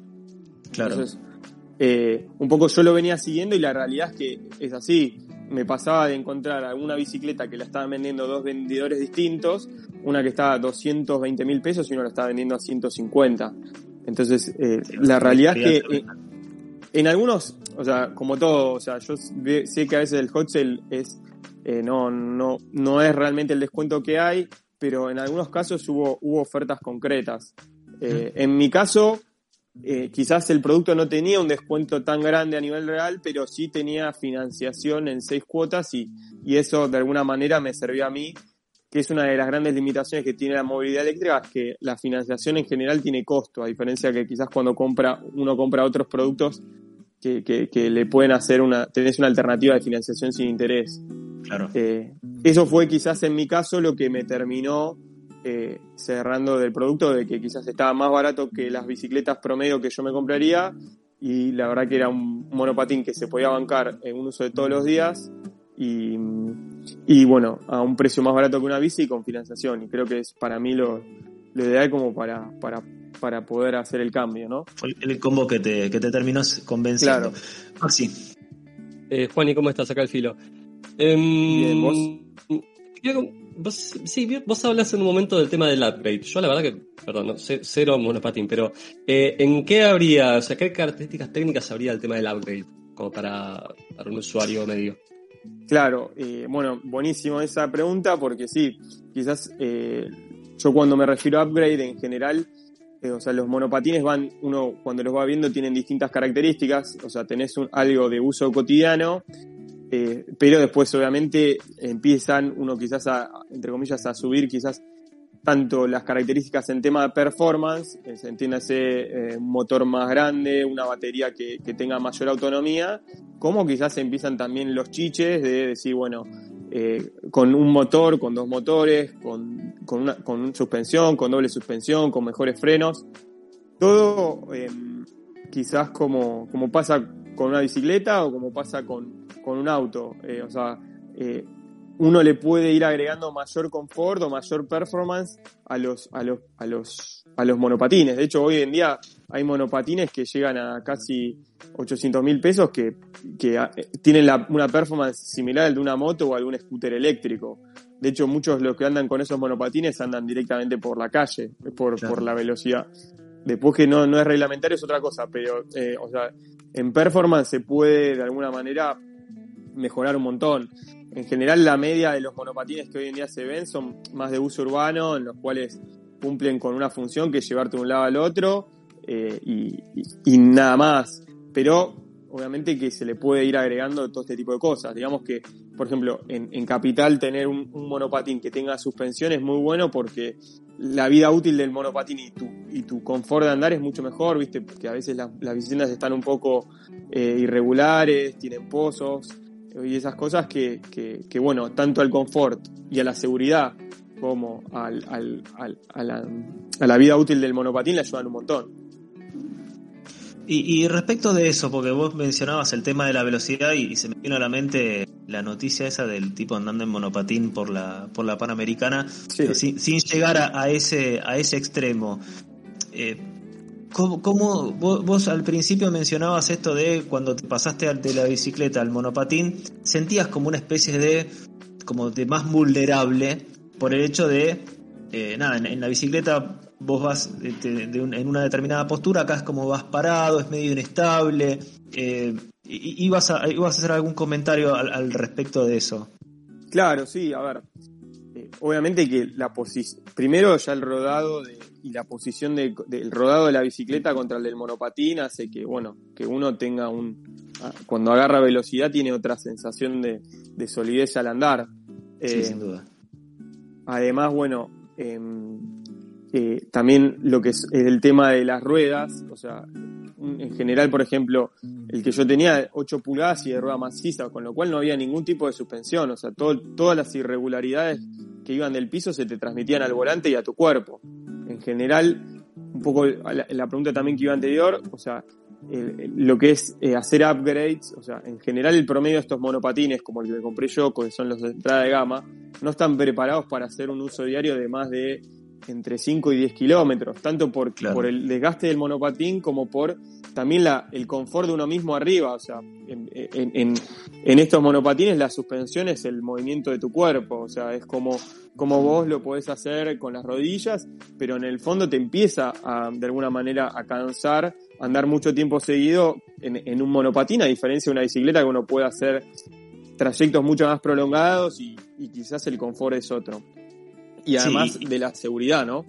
Claro. Entonces, eh, un poco yo lo venía siguiendo y la realidad es que es así. Me pasaba de encontrar alguna bicicleta que la estaban vendiendo dos vendedores distintos, una que estaba a 220 mil pesos y una la estaba vendiendo a 150. Entonces, la realidad es que en algunos, o sea, como todo, o sea, yo sé que a veces el hot sale es, eh, no, no, no es realmente el descuento que hay, pero en algunos casos hubo, hubo ofertas concretas. Eh, en mi caso, eh, quizás el producto no tenía un descuento tan grande a nivel real, pero sí tenía financiación en seis cuotas y, y eso de alguna manera me servía a mí, que es una de las grandes limitaciones que tiene la movilidad eléctrica, es que la financiación en general tiene costo, a diferencia que quizás cuando compra, uno compra otros productos que, que, le pueden hacer una, tenés una alternativa de financiación sin interés. Claro. Eh, eso fue quizás en mi caso lo que me terminó eh, cerrando del producto, de que quizás estaba más barato que las bicicletas promedio que yo me compraría y la verdad que era un monopatín que se podía bancar en un uso de todos los días y, y bueno, a un precio más barato que una bici con financiación y creo que es para mí lo, lo ideal como para, para para poder hacer el cambio, ¿no? Fue el combo que te, que te terminó convenciendo. Claro. sí. Eh, Juan, ¿y cómo estás acá el filo? Em, Bien, ¿vos? Vos, sí, vos hablas en un momento del tema del upgrade. Yo la verdad que, perdón, no, cero monopatín, pero eh, ¿en qué habría, o sea, qué características técnicas habría el tema del upgrade como para, para un usuario medio? Claro, eh, bueno, buenísimo esa pregunta porque sí, quizás eh, yo cuando me refiero a upgrade en general eh, o sea, los monopatines van, uno cuando los va viendo tienen distintas características, o sea, tenés un, algo de uso cotidiano, eh, pero después obviamente empiezan uno quizás a, entre comillas, a subir quizás tanto las características en tema de performance, eh, entiéndase un motor más grande, una batería que, que, tenga mayor autonomía, como quizás empiezan también los chiches de decir, bueno, eh, con un motor, con dos motores, con, con, una, con suspensión, con doble suspensión, con mejores frenos. Todo em, quizás como, como pasa con una bicicleta o como pasa con, con un auto. Eh, o sea, eh, uno le puede ir agregando mayor confort o mayor performance a los, a los, a los, a los monopatines. De hecho, hoy en día hay monopatines que llegan a casi 800 mil pesos que, que ah, tienen una performance similar al de una moto o algún scooter eléctrico. De hecho, muchos de los que andan con esos monopatines andan directamente por la calle, por, por la velocidad. Después que no, no es reglamentario es otra cosa, pero eh, o sea, en performance se puede de alguna manera mejorar un montón. En general, la media de los monopatines que hoy en día se ven son más de uso urbano, en los cuales cumplen con una función que es llevarte de un lado al otro eh, y, nada más. Pero obviamente que se le puede ir agregando todo este tipo de cosas. Digamos que, por ejemplo, en, Capital tener un, monopatín que tenga suspensión es muy bueno porque la vida útil del monopatín y tu, y tu confort de andar es mucho mejor, viste, porque a veces las bicicletas están un poco eh, irregulares, tienen pozos y esas cosas que, que, bueno, tanto al confort y a la seguridad como al, al, a, la, a, la, vida útil del monopatín le ayudan un montón. Y, respecto de eso, porque vos mencionabas el tema de la velocidad y, se me vino a la mente la noticia esa del tipo andando en monopatín por la por la Panamericana, sin, llegar a, ese a ese extremo. Eh, ¿Cómo, vos, al principio mencionabas esto de cuando te pasaste de la bicicleta al monopatín, sentías como una especie de como de más vulnerable por el hecho de eh, nada, en, la bicicleta vos vas en una determinada postura, acá es como vas parado, es medio inestable. Eh, ibas, a, ibas a hacer algún comentario al, respecto de eso. Claro, sí, a ver. Eh, obviamente que la posición. Primero, ya el rodado y la posición del rodado de la bicicleta contra el del monopatín hace que, bueno, que uno tenga un. Ah, cuando agarra velocidad, tiene otra sensación de, solidez al andar. sí, sin duda. Además, bueno, em, eh, también lo que es el tema de las ruedas, o sea, en general, por ejemplo, el que yo tenía 8 pulgadas y de rueda maciza, con lo cual no había ningún tipo de suspensión, o sea, todas las irregularidades que iban del piso se te transmitían al volante y a tu cuerpo. En general, un poco la, pregunta también que iba anterior, o sea, lo que es eh, hacer upgrades, o sea, en general el promedio de estos monopatines, como el que me compré yo, que son los de entrada de gama, no están preparados para hacer un uso diario de más de entre 5 y 10 kilómetros, tanto por, por el desgaste del monopatín como por también la, el confort de uno mismo arriba. O sea, en, en, en, estos monopatines la suspensión es el movimiento de tu cuerpo, o sea, es como, como vos lo podés hacer con las rodillas, pero en el fondo te empieza a, de alguna manera a cansar andar mucho tiempo seguido en, un monopatín, a diferencia de una bicicleta que uno puede hacer trayectos mucho más prolongados y, y quizás el confort es otro y además de la seguridad, ¿no?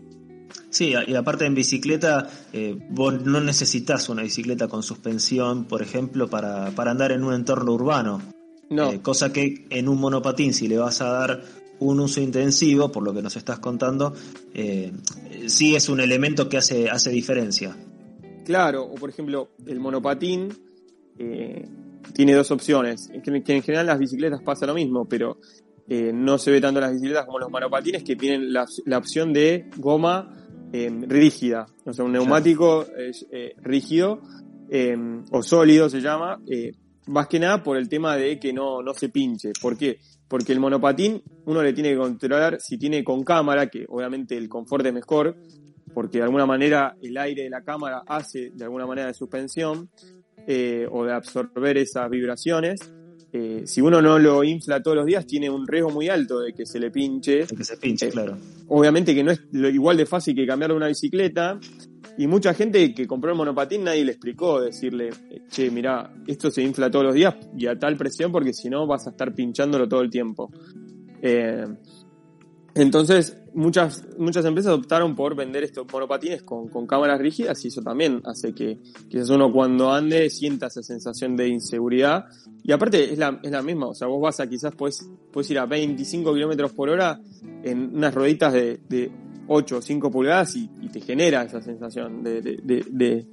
Sí, y aparte en bicicleta, eh, vos no necesitas una bicicleta con suspensión, por ejemplo, para, para andar en un entorno urbano. No. Eh, cosa que en un monopatín, si le vas a dar un uso intensivo, por lo que nos estás contando, eh, sí es un elemento que hace, hace diferencia. Claro, o por ejemplo, el monopatín tiene dos opciones, que, que en general las bicicletas pasa lo mismo, pero eh, no se ve tanto las bicicletas como los monopatines que tienen la, opción de goma eh, rígida, o sea, un neumático eh, rígido o sólido se llama, más que nada por el tema de que no, no se pinche. ¿Por qué? Porque el monopatín uno le tiene que controlar si tiene con cámara, que obviamente el confort es mejor, porque de alguna manera el aire de la cámara hace de alguna manera de suspensión o de absorber esas vibraciones eh, si uno no lo infla todos los días, tiene un riesgo muy alto de que se le pinche. De que se pinche, eh, claro. Obviamente que no es lo igual de fácil que cambiarle una bicicleta. Y mucha gente que compró el monopatín nadie le explicó, decirle, che, mira, esto se infla todos los días y a tal presión porque si no vas a estar pinchándolo todo el tiempo. Eh, entonces, muchas, muchas empresas optaron por vender estos monopatines con, con, cámaras rígidas y eso también hace que quizás uno cuando ande sienta esa sensación de inseguridad. Y aparte es la, es la misma, o sea, vos vas a quizás puedes, puedes ir a 25 kilómetros por hora en unas rueditas de, de 8 o 5 pulgadas y, te genera esa sensación de,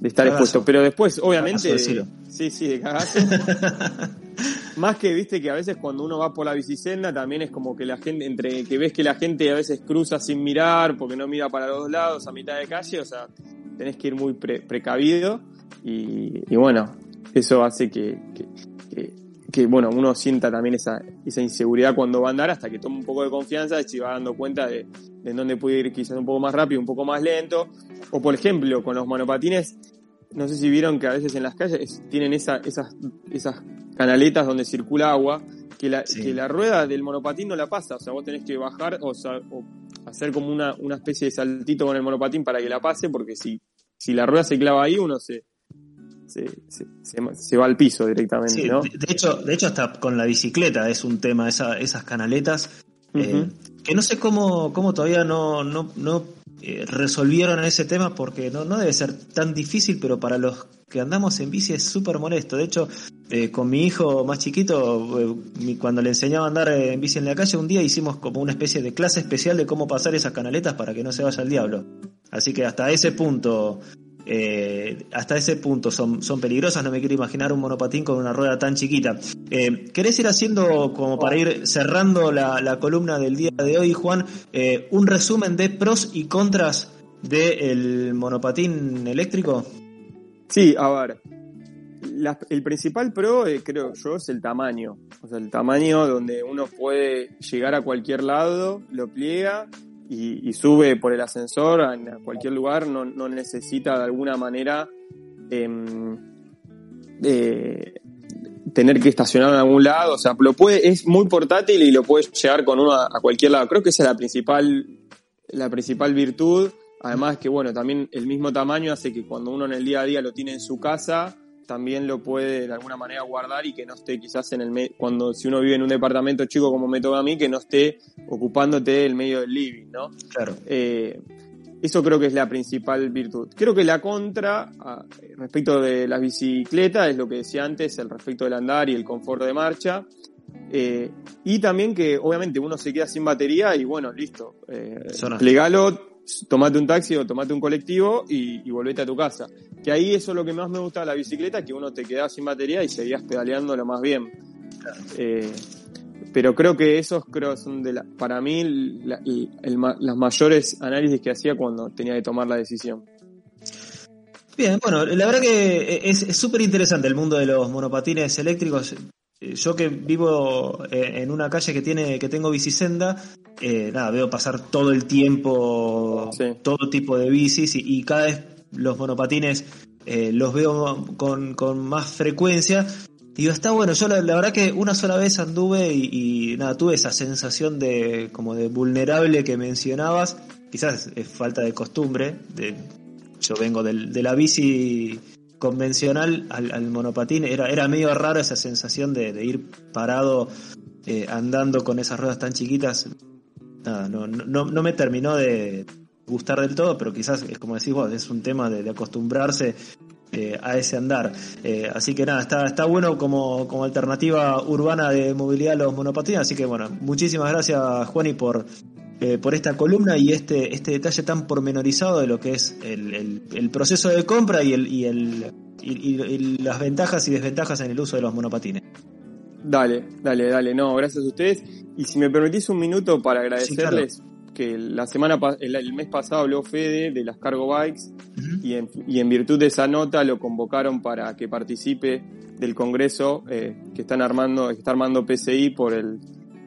de estar expuesto. Pero después, obviamente. sí, sí, de cagazo. Más que, viste, que a veces cuando uno va por la bicicenda también es como que la gente, entre que ves que la gente a veces cruza sin mirar, porque no mira para los dos lados a mitad de calle, o sea, tenés que ir muy precavido y, bueno, eso hace que, que, bueno, uno sienta también esa, esa inseguridad cuando va a andar hasta que toma un poco de confianza y se va dando cuenta de, de dónde puede ir quizás un poco más rápido, un poco más lento. O por ejemplo, con los monopatines, no sé si vieron que a veces en las calles tienen esa, esas, esas canaletas donde circula agua, que la, que la rueda del monopatín no la pasa, o sea, vos tenés que bajar o, hacer como una, una especie de saltito con el monopatín para que la pase, porque si, si la rueda se clava ahí, uno se, se, se, va al piso directamente, ¿no? De, hecho, de hecho, hasta con la bicicleta es un tema, esa, esas canaletas, eh, que no sé cómo, cómo todavía no, no, no eh, resolvieron ese tema porque no, no debe ser tan difícil, pero para los que andamos en bici es súper molesto. De hecho, eh, con mi hijo más chiquito, eh, cuando le enseñaba a andar en bici en la calle, un día hicimos como una especie de clase especial de cómo pasar esas canaletas para que no se vaya al diablo. Así que hasta ese punto eh, hasta ese punto son, son peligrosas, no me quiero imaginar un monopatín con una rueda tan chiquita. Eh, ¿Querés ir haciendo, como para ir cerrando la, columna del día de hoy, Juan, eh, un resumen de pros y contras del monopatín eléctrico? Sí, a ver. el principal pro, eh, creo yo, es el tamaño. O sea, el tamaño donde uno puede llegar a cualquier lado, lo pliega y, sube por el ascensor a, cualquier lugar, no, no necesita de alguna manera em, tener que estacionar en algún lado. O sea, lo puede, es muy portátil y lo puedes llevar con uno a, a cualquier lado. Creo que esa es la principal, la principal virtud Además que, bueno, también el mismo tamaño hace que cuando uno en el día a día lo tiene en su casa, también lo puede de alguna manera guardar y que no esté quizás en el cuando si uno vive en un departamento chico como me toca a mí, que no esté ocupándote el medio del living, ¿no? Claro. Eh, eso creo que es la principal virtud. Creo que la contra, respecto de las bicicletas, es lo que decía antes, el respecto del andar y el confort de marcha. Eh, y también que obviamente uno se queda sin batería y bueno, listo. Eh, plegalo, tomate un taxi o tomate un colectivo y, volvete a tu casa. Que ahí eso es lo que más me gusta de la bicicleta, que uno te queda sin batería y seguías pedaleando lo más bien. Eh, pero creo que esos son de la, para mí las mayores análisis que hacía cuando tenía que tomar la decisión. Bien, bueno, la verdad que es súper interesante el mundo de los monopatines eléctricos. Eh, yo que vivo eh, en una calle que tiene que tengo bicisenda, eh, nada, veo pasar todo el tiempo todo tipo de bicis y, cada vez los monopatines los veo con, más frecuencia. Y está bueno, yo la, verdad que una sola vez anduve y, nada, tuve esa sensación de como de vulnerable que mencionabas. Quizás es falta de costumbre. De, yo vengo de la bici convencional al, monopatín, era, era medio raro esa sensación de, ir parado eh, andando con esas ruedas tan chiquitas. Nada, no, no, no me terminó de gustar del todo, pero quizás es como decís vos, es un tema de, acostumbrarse eh, a ese andar. Eh, así que nada, está, está bueno como, como alternativa urbana de movilidad los monopatines. Así que bueno, muchísimas gracias Juani por eh, por esta columna y este, este detalle tan pormenorizado de lo que es el, el, proceso de compra y, el, y, el, y, las ventajas y desventajas en el uso de los monopatines. Dale, dale, dale. No, gracias a ustedes. Y si me permitís un minuto para agradecerles que la semana el, mes pasado habló Fede de las cargo bikes y, en, y en virtud de esa nota lo convocaron para que participe del congreso eh, que están armando, que está armando PCI por el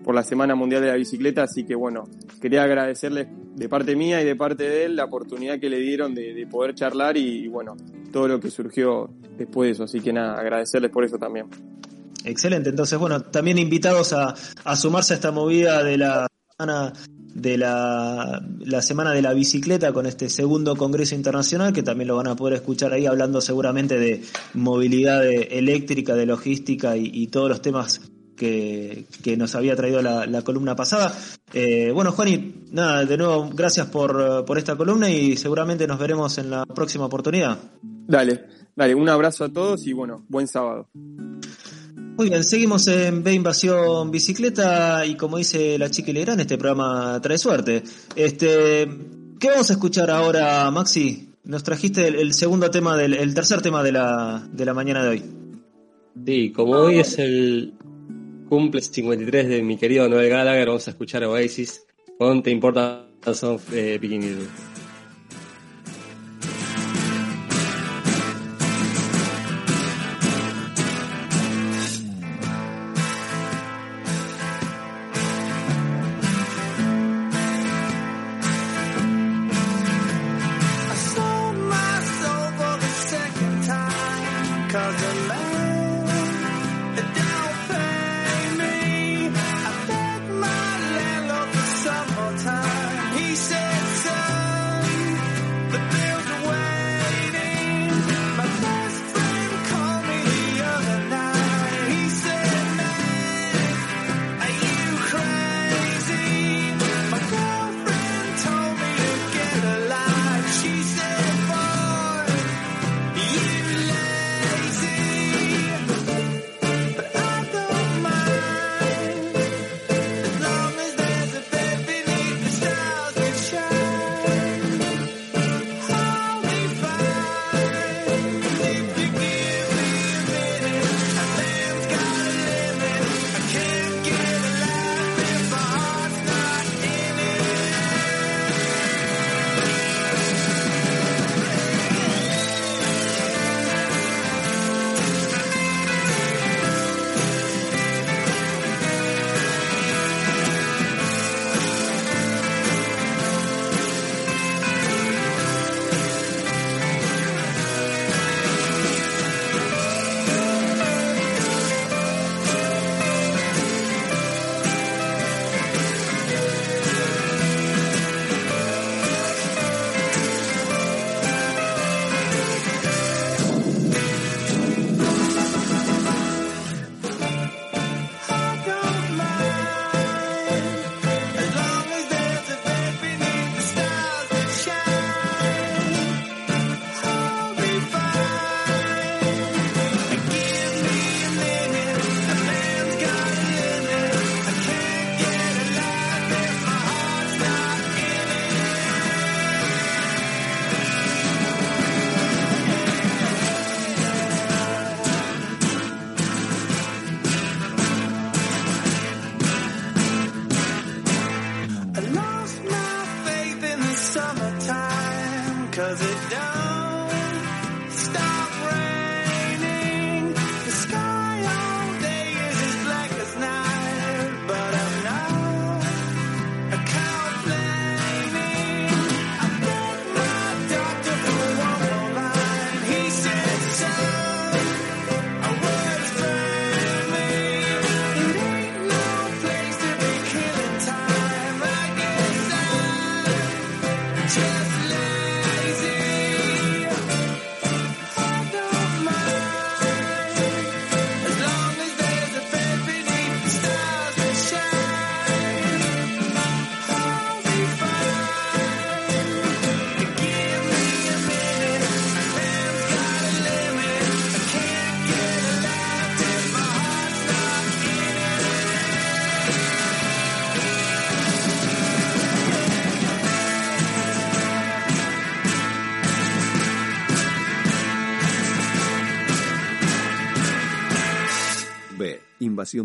por la Semana Mundial de la Bicicleta, así que bueno, quería agradecerles de parte mía y de parte de él la oportunidad que le dieron de, poder charlar y, bueno, todo lo que surgió después de eso, así que nada, agradecerles por eso también. Excelente, entonces bueno, también invitados a, sumarse a esta movida de la semana de la, Semana de la Bicicleta con este segundo Congreso Internacional, que también lo van a poder escuchar ahí hablando seguramente de movilidad eléctrica, de logística y todos los temas que, nos había traído la, columna pasada. Eh, bueno, Juani, nada, de nuevo, gracias por, por esta columna y seguramente nos veremos en la próxima oportunidad. Dale, dale, un abrazo a todos y bueno, buen sábado. Muy bien, seguimos en B Invasión Bicicleta y como dice la chica Legrand, este programa trae suerte. Este, ¿Qué vamos a escuchar ahora, Maxi? Nos trajiste el, segundo tema, del, el tercer tema de la, de la mañana de hoy. Sí, como hoy es el, cumple 53 de mi querido Noel Gallagher, vamos a escuchar Oasis con The Importance of eh.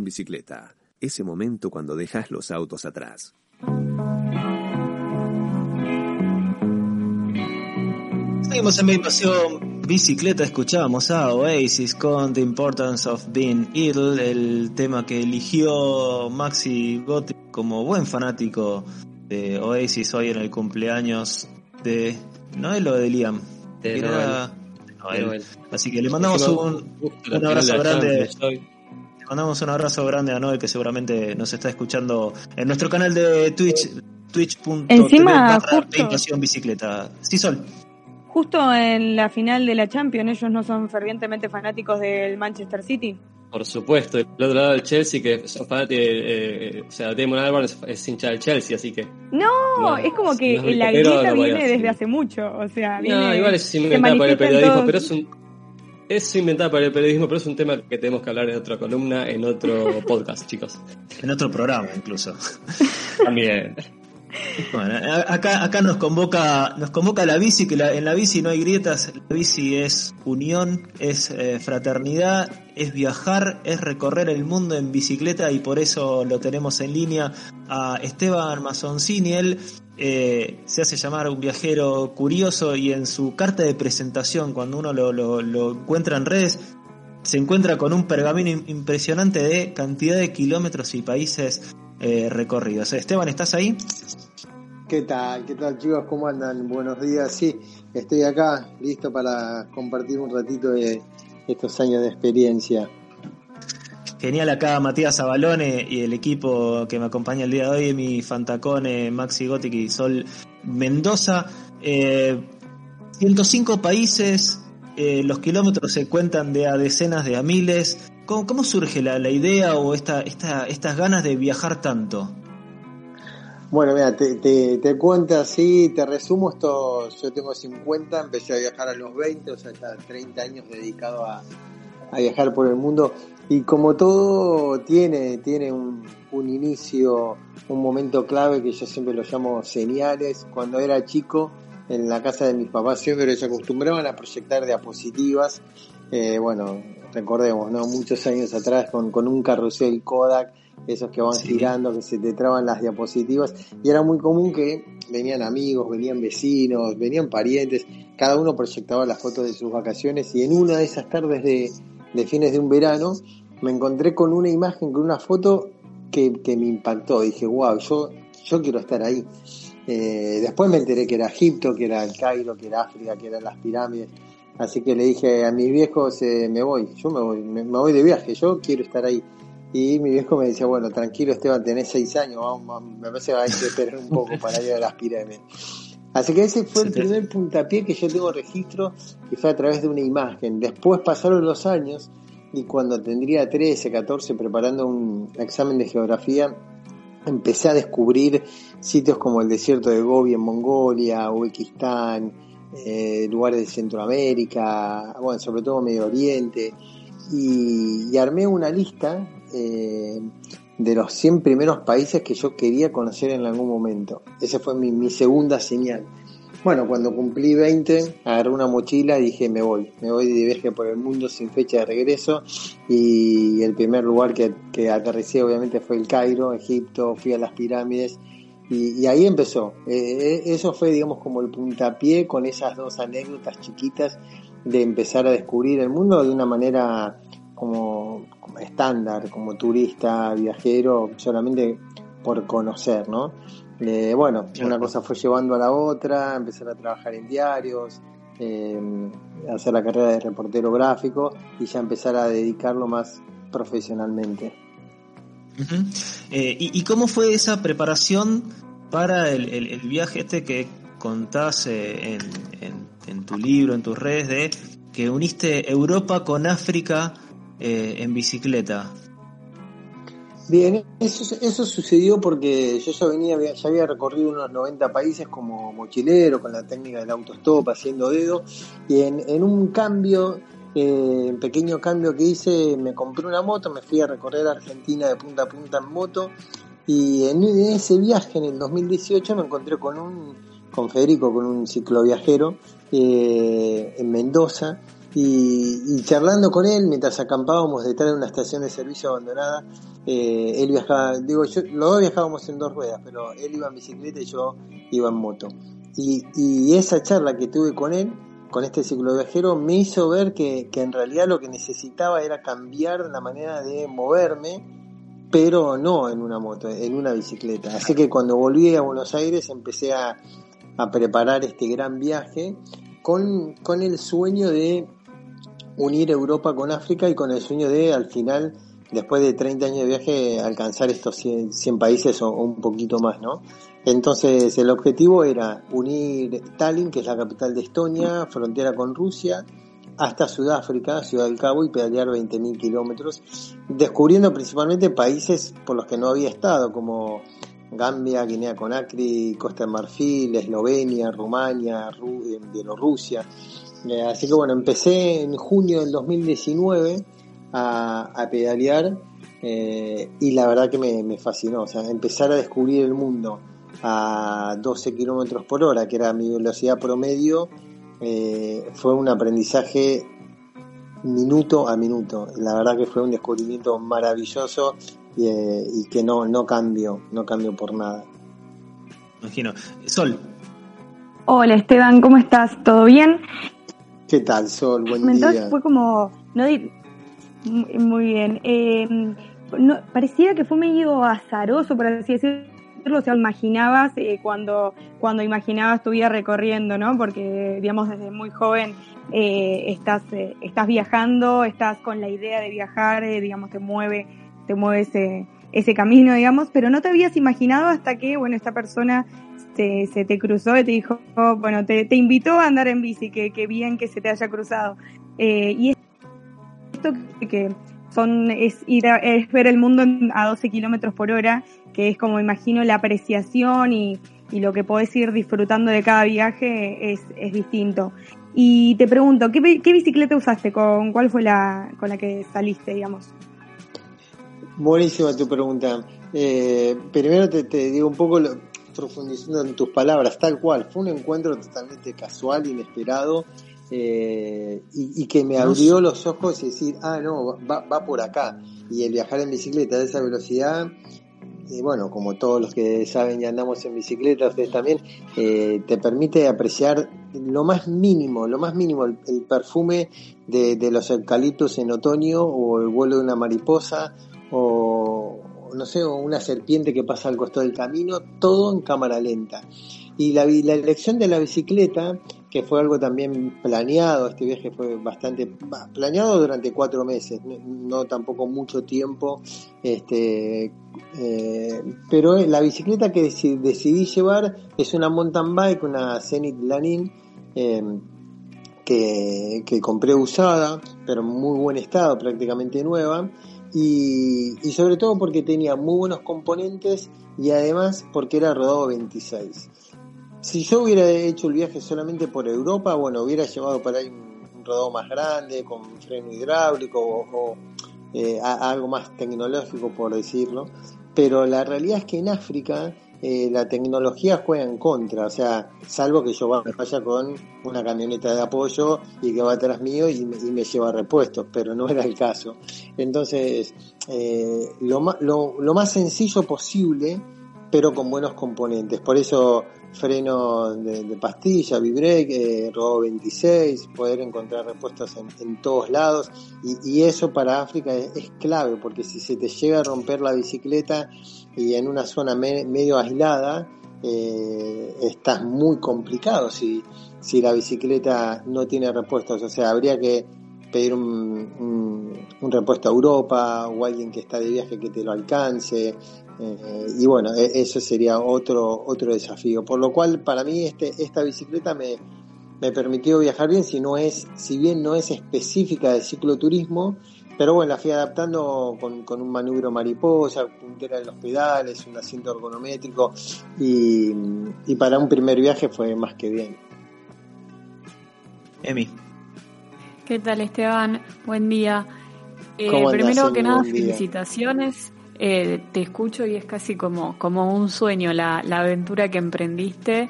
Bicicleta. Ese momento cuando dejas los autos atrás. Seguimos en Invasión Bicicleta, escuchábamos a Oasis con The Importance of Being Ill, el tema que eligió Maxi Gotti como buen fanático de Oasis hoy en el cumpleaños de Noel o de Liam. De Noel. Noel. Noel. Así que le mandamos un, abrazo grande. Mandamos un abrazo grande a Noel que seguramente nos está escuchando en nuestro canal de Twitch, twitch.tv Bicicleta. Sí, Sol. Justo en la final de la Champions, ellos no son fervientemente fanáticos del Manchester City. Por supuesto, el otro lado del Chelsea, que son fanáticos, eh, o sea, Damon Albarn es, hincha del Chelsea, así que. No, No, es como que no es la grieta viene desde hace mucho. O sea, No, viene, igual es inventada por el periodismo, todos- pero es un. Es inventada por el periodismo, pero es un tema que tenemos que hablar en otra columna, en otro podcast, chicos. En otro programa, incluso. También. Bueno, acá, acá nos convoca, nos convoca la bici, que en la bici no hay grietas, la bici es unión, es eh, fraternidad, es viajar, es recorrer el mundo en bicicleta y por eso lo tenemos en línea a Esteban Mazoncini. Él eh, se hace llamar un viajero curioso y en su carta de presentación, cuando uno lo, lo- lo encuentra en redes, se encuentra con un pergamino im- impresionante de cantidad de kilómetros y países eh, recorridos. Esteban, ¿estás ahí? ¿Qué tal? ¿Qué tal chicos? ¿Cómo andan? Buenos días. Sí, estoy acá listo para compartir un ratito de estos años de experiencia. Genial acá Matías Abalone y el equipo que me acompaña el día de hoy, mi Fantacone, Maxi Gothic y Sol Mendoza. Eh, 105 países, eh, los kilómetros se cuentan de a decenas de a miles. ¿Cómo, cómo surge la, la idea o esta, esta, estas ganas de viajar tanto? Bueno, mira, te, te, cuento así, te resumo esto, yo tengo 50, empecé a viajar a los 20, o sea, ya 30 años dedicado a, a viajar por el mundo y como todo tiene, tiene un, un inicio, un momento clave que yo siempre lo llamo señales. Cuando era chico, en la casa de mis papás siempre se acostumbraban a proyectar diapositivas, eh, bueno, recordemos, ¿no? Muchos años atrás con, con un carrusel Kodak, esos que van girando, que se te traban las diapositivas, y era muy común que venían amigos, venían vecinos, venían parientes, cada uno proyectaba las fotos de sus vacaciones, y en una de esas tardes de, de fines de un verano, me encontré con una imagen, con una foto que, que me impactó, dije, wow, yo, yo quiero estar ahí. Eh, después me enteré que era Egipto, que era el Cairo, que era África, que eran las pirámides. Así que le dije a mis viejos, eh, me voy, yo me voy, me, me voy de viaje, yo quiero estar ahí. Y mi viejo me decía, bueno, tranquilo Esteban, tenés seis años, vamos, me parece que hay que esperar un poco para ir a las pirámides. Así que ese fue el primer puntapié que yo tengo registro y fue a través de una imagen. Después pasaron los años y cuando tendría 13, 14 preparando un examen de geografía, empecé a descubrir sitios como el desierto de Gobi en Mongolia, Uzbekistán, eh, lugares de Centroamérica, bueno, sobre todo Medio Oriente, y, armé una lista eh, de los 100 primeros países que yo quería conocer en algún momento. Esa fue mi, mi segunda señal. Bueno, cuando cumplí 20, agarré una mochila y dije, me voy, me voy de viaje por el mundo sin fecha de regreso y el primer lugar que, que aterricé obviamente fue el Cairo, Egipto, fui a las pirámides y, y ahí empezó. Eh, eso fue, digamos, como el puntapié con esas dos anécdotas chiquitas de empezar a descubrir el mundo de una manera como, como estándar, como turista, viajero, solamente por conocer, ¿no? Eh, bueno, una cosa fue llevando a la otra, empezar a trabajar en diarios, eh, hacer la carrera de reportero gráfico y ya empezar a dedicarlo más profesionalmente. Uh ¿y, ¿y, cómo fue esa preparación para el, viaje este que contás eh, en, en, en, tu libro, en tus redes, de que uniste Europa con África eh, en bicicleta? Bien, eso, eso sucedió porque yo ya venía, ya había recorrido unos 90 países como mochilero, con la técnica del autostop, haciendo dedo, y en un cambio, eh, pequeño cambio que hice, me compré una moto, me fui a recorrer Argentina de punta a punta en moto, y en, ese viaje, en el 2018, me encontré con un, con Federico, con un cicloviajero, eh, en Mendoza, y, charlando con él mientras acampábamos detrás de una estación de servicio abandonada, eh, él viajaba, digo, los dos viajábamos en dos ruedas, pero él iba en bicicleta y yo iba en moto. Y, y esa charla que tuve con él, con este ciclo viajero, me hizo ver que, que en realidad lo que necesitaba era cambiar la manera de moverme, pero no en una moto, en una bicicleta. Así que cuando volví a Buenos Aires empecé a, a preparar este gran viaje con, con el sueño de unir Europa con África y con el sueño de al final, después de 30 años de viaje, alcanzar estos 100, países o, un poquito más, ¿no? Entonces el objetivo era unir Tallinn, que es la capital de Estonia, frontera con Rusia, hasta Sudáfrica, Ciudad del Cabo, y pedalear 20.000 kilómetros, descubriendo principalmente países por los que no había estado, como Gambia, Guinea Conakry, Costa de Marfil, Eslovenia, Rumania, eh, Bielorrusia. Eh, así que bueno, empecé en junio del 2019 a, pedalear eh, y la verdad que me, fascinó. O sea, empezar a descubrir el mundo a 12 kilómetros por hora, que era mi velocidad promedio, eh, fue un aprendizaje minuto a minuto. La verdad que fue un descubrimiento maravilloso y, que no, no cambio, no cambio por nada. Imagino. Sol. Hola Esteban, ¿cómo estás? ¿Todo bien? ¿Qué tal, Sol? Buen Entonces fue como, no muy bien. Eh, no, parecía que fue medio azaroso, por así decirlo, o sea, imaginabas eh, cuando, cuando imaginabas tu vida recorriendo, ¿no? Porque, digamos, desde muy joven eh, estás, estás viajando, estás con la idea de viajar, digamos, te mueve, te mueve ese, ese camino, digamos, pero no te habías imaginado hasta que, bueno, esta persona se te cruzó y te dijo, bueno, te, te, invitó a andar en bici, que, que bien que se te haya cruzado. Eh, y esto que son, es, ir es ver el mundo a 12 kilómetros por hora, que es como imagino la apreciación y, y lo que podés ir disfrutando de cada viaje es, es distinto. Y te pregunto, ¿qué, ¿qué, bicicleta usaste? ¿Con cuál fue la con la que saliste, digamos? Buenísima tu pregunta. Eh, primero te, te, digo un poco lo, profundizando en tus palabras, tal cual. Fue un encuentro totalmente casual, inesperado, eh, y, que me abrió los ojos y decir, ah, no, va, por acá. Y el viajar en bicicleta de esa velocidad, y bueno, como todos los que saben y andamos en bicicleta, ustedes también, eh, te permite apreciar lo más mínimo, lo más mínimo, el, perfume de, los eucaliptos en otoño o el vuelo de una mariposa o, no sé, una serpiente que pasa al costado del camino, todo en cámara lenta. Y la, la elección de la bicicleta, que fue algo también planeado, este viaje fue bastante planeado durante cuatro meses, no, tampoco mucho tiempo, este, eh, pero la bicicleta que decidí, llevar es una mountain bike, una Zenith Lanin, eh, que, que compré usada, pero en muy buen estado, prácticamente nueva y, sobre todo porque tenía muy buenos componentes y además porque era rodado 26. Si yo hubiera hecho el viaje solamente por Europa, bueno, hubiera llevado para ahí un, rodado más grande, con freno hidráulico o, eh, algo más tecnológico, por decirlo. Pero la realidad es que en África eh, la tecnología juega en contra, o sea, salvo que yo vaya con una camioneta de apoyo y que va atrás mío y me, lleva repuestos, pero no era el caso. Entonces, eh, lo, lo, más sencillo posible, pero con buenos componentes. Por eso freno de, pastilla, vibrake, eh, Robo 26, poder encontrar repuestos en, todos lados. Y, eso para África es, clave, porque si se te llega a romper la bicicleta y en una zona medio aislada, eh, estás muy complicado si, si la bicicleta no tiene repuestos. O sea, habría que pedir un, un, repuesto a Europa o alguien que está de viaje que te lo alcance. Eh, y bueno, e, eso sería otro, otro desafío. Por lo cual, para mí, este, esta bicicleta me, me permitió viajar bien, si, no es, si bien no es específica de cicloturismo, pero bueno, la fui adaptando con, con un manubrio mariposa, puntera en los pedales, un asiento ergonométrico y, y para un primer viaje fue más que bien. Emi. ¿Qué tal Esteban? Buen día. Eh, primero que nada, felicitaciones. Eh, te escucho y es casi como, como un sueño la, la aventura que emprendiste.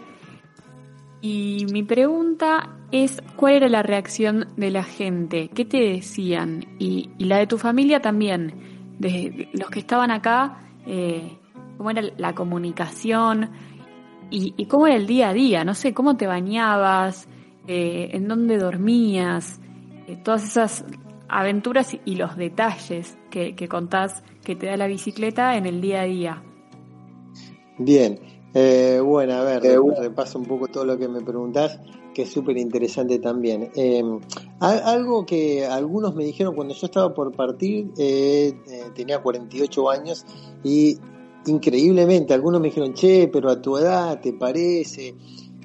Y mi pregunta es, ¿cuál era la reacción de la gente? ¿Qué te decían? Y, la de tu familia también, de los que estaban acá, eh, ¿cómo era la comunicación? Y, cómo era el día a día? No sé, ¿cómo te bañabas? Eh, ¿En dónde dormías? Eh, todas esas aventuras y los detalles que, que contás que te da la bicicleta en el día a día. Bien, eh, bueno, a ver, eh, repaso un poco todo lo que me preguntás, que es súper interesante también. Eh, algo que algunos me dijeron cuando yo estaba por partir, tenía 48 años y increíblemente algunos me dijeron, che, pero a tu edad te parece.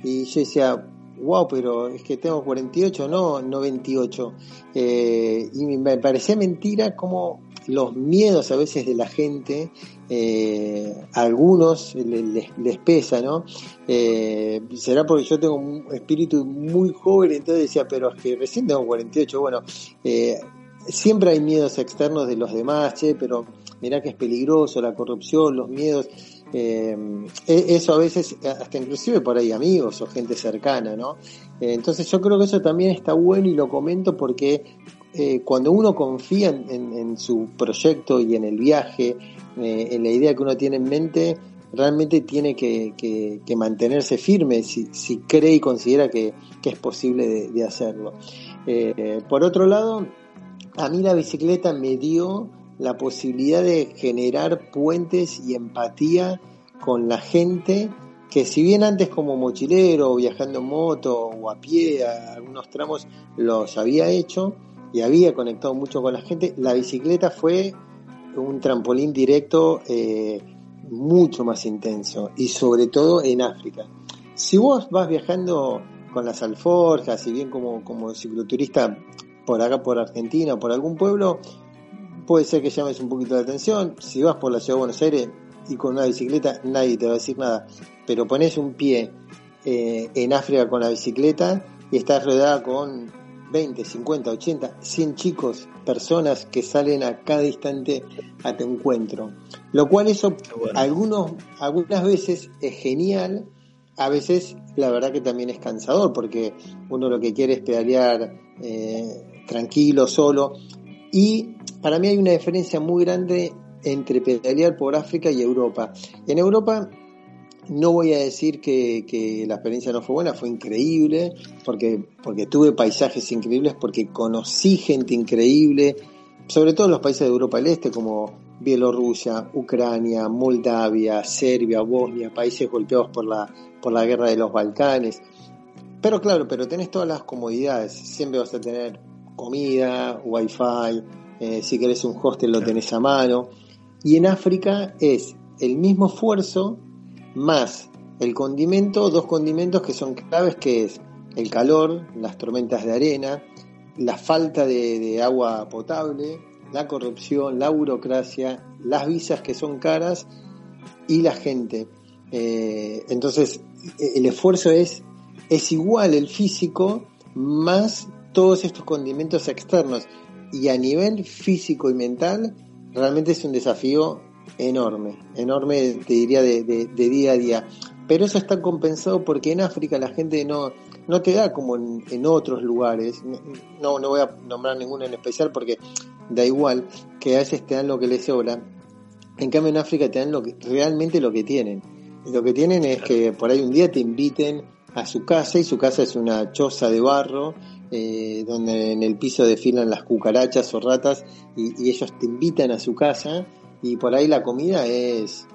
Y yo decía, wow, pero es que tengo 48, no, no 28. y me parecía mentira cómo los miedos a veces de la gente, eh, algunos les, les, pesa, ¿no? Eh, será porque yo tengo un espíritu muy joven, entonces decía, pero es que recién tengo 48, bueno, eh, siempre hay miedos externos de los demás, che, pero mirá que es peligroso la corrupción, los miedos. E, eso a veces, hasta inclusive por ahí amigos o gente cercana, ¿no? entonces yo creo que eso también está bueno y lo comento porque eh, cuando uno confía en, su proyecto y en el viaje, eh, en la idea que uno tiene en mente, realmente tiene que, mantenerse firme si, cree y considera que, es posible de, hacerlo. Eh, por otro lado, a mí la bicicleta me dio la posibilidad de generar puentes y empatía con la gente que si bien antes como mochilero, viajando en moto o a pie, a algunos tramos los había hecho, y había conectado mucho con la gente, la bicicleta fue un trampolín directo eh, mucho más intenso y sobre todo en África. Si vos vas viajando con las alforjas, y bien como, como cicloturista por acá, por Argentina o por algún pueblo, puede ser que llames un poquito la atención. Si vas por la ciudad de Buenos Aires y con una bicicleta, nadie te va a decir nada. Pero pones un pie eh, en África con la bicicleta y estás rodeada con 20, 50, 80, 100 chicos, personas que salen a cada instante a tu encuentro. Lo cual eso algunos, algunas veces es genial, a veces la verdad que también es cansador porque uno lo que quiere es pedalear eh, tranquilo, solo. Y para mí hay una diferencia muy grande entre pedalear por África y Europa. En Europa no voy a decir que, la experiencia no fue buena, fue increíble, porque, porque tuve paisajes increíbles, porque conocí gente increíble, sobre todo en los países de Europa del Este, como Bielorrusia, Ucrania, Moldavia, Serbia, Bosnia, países golpeados por la, por la guerra de los Balcanes. Pero claro, pero tenés todas las comodidades, siempre vas a tener comida, wifi, eh, si querés un hostel lo tenés a mano. Y en África es el mismo esfuerzo, más el condimento, dos condimentos que son claves, que es el calor, las tormentas de arena, la falta de, agua potable, la corrupción, la burocracia, las visas que son caras y la gente. Eh, entonces, e, el esfuerzo es, es igual el físico más todos estos condimentos externos. Y a nivel físico y mental, realmente es un desafío enorme, enorme, te diría, de, día a día. Pero eso está compensado porque en África la gente no, no te da como en, otros lugares. No, no voy a nombrar ninguno en especial porque da igual, que a veces te dan lo que les sobra. En cambio en África te dan lo que, realmente lo que tienen. Lo que tienen es que por ahí un día te inviten a su casa y su casa es una choza de barro eh, donde en el piso desfilan las cucarachas o ratas y, ellos te invitan a su casa y por ahí la comida es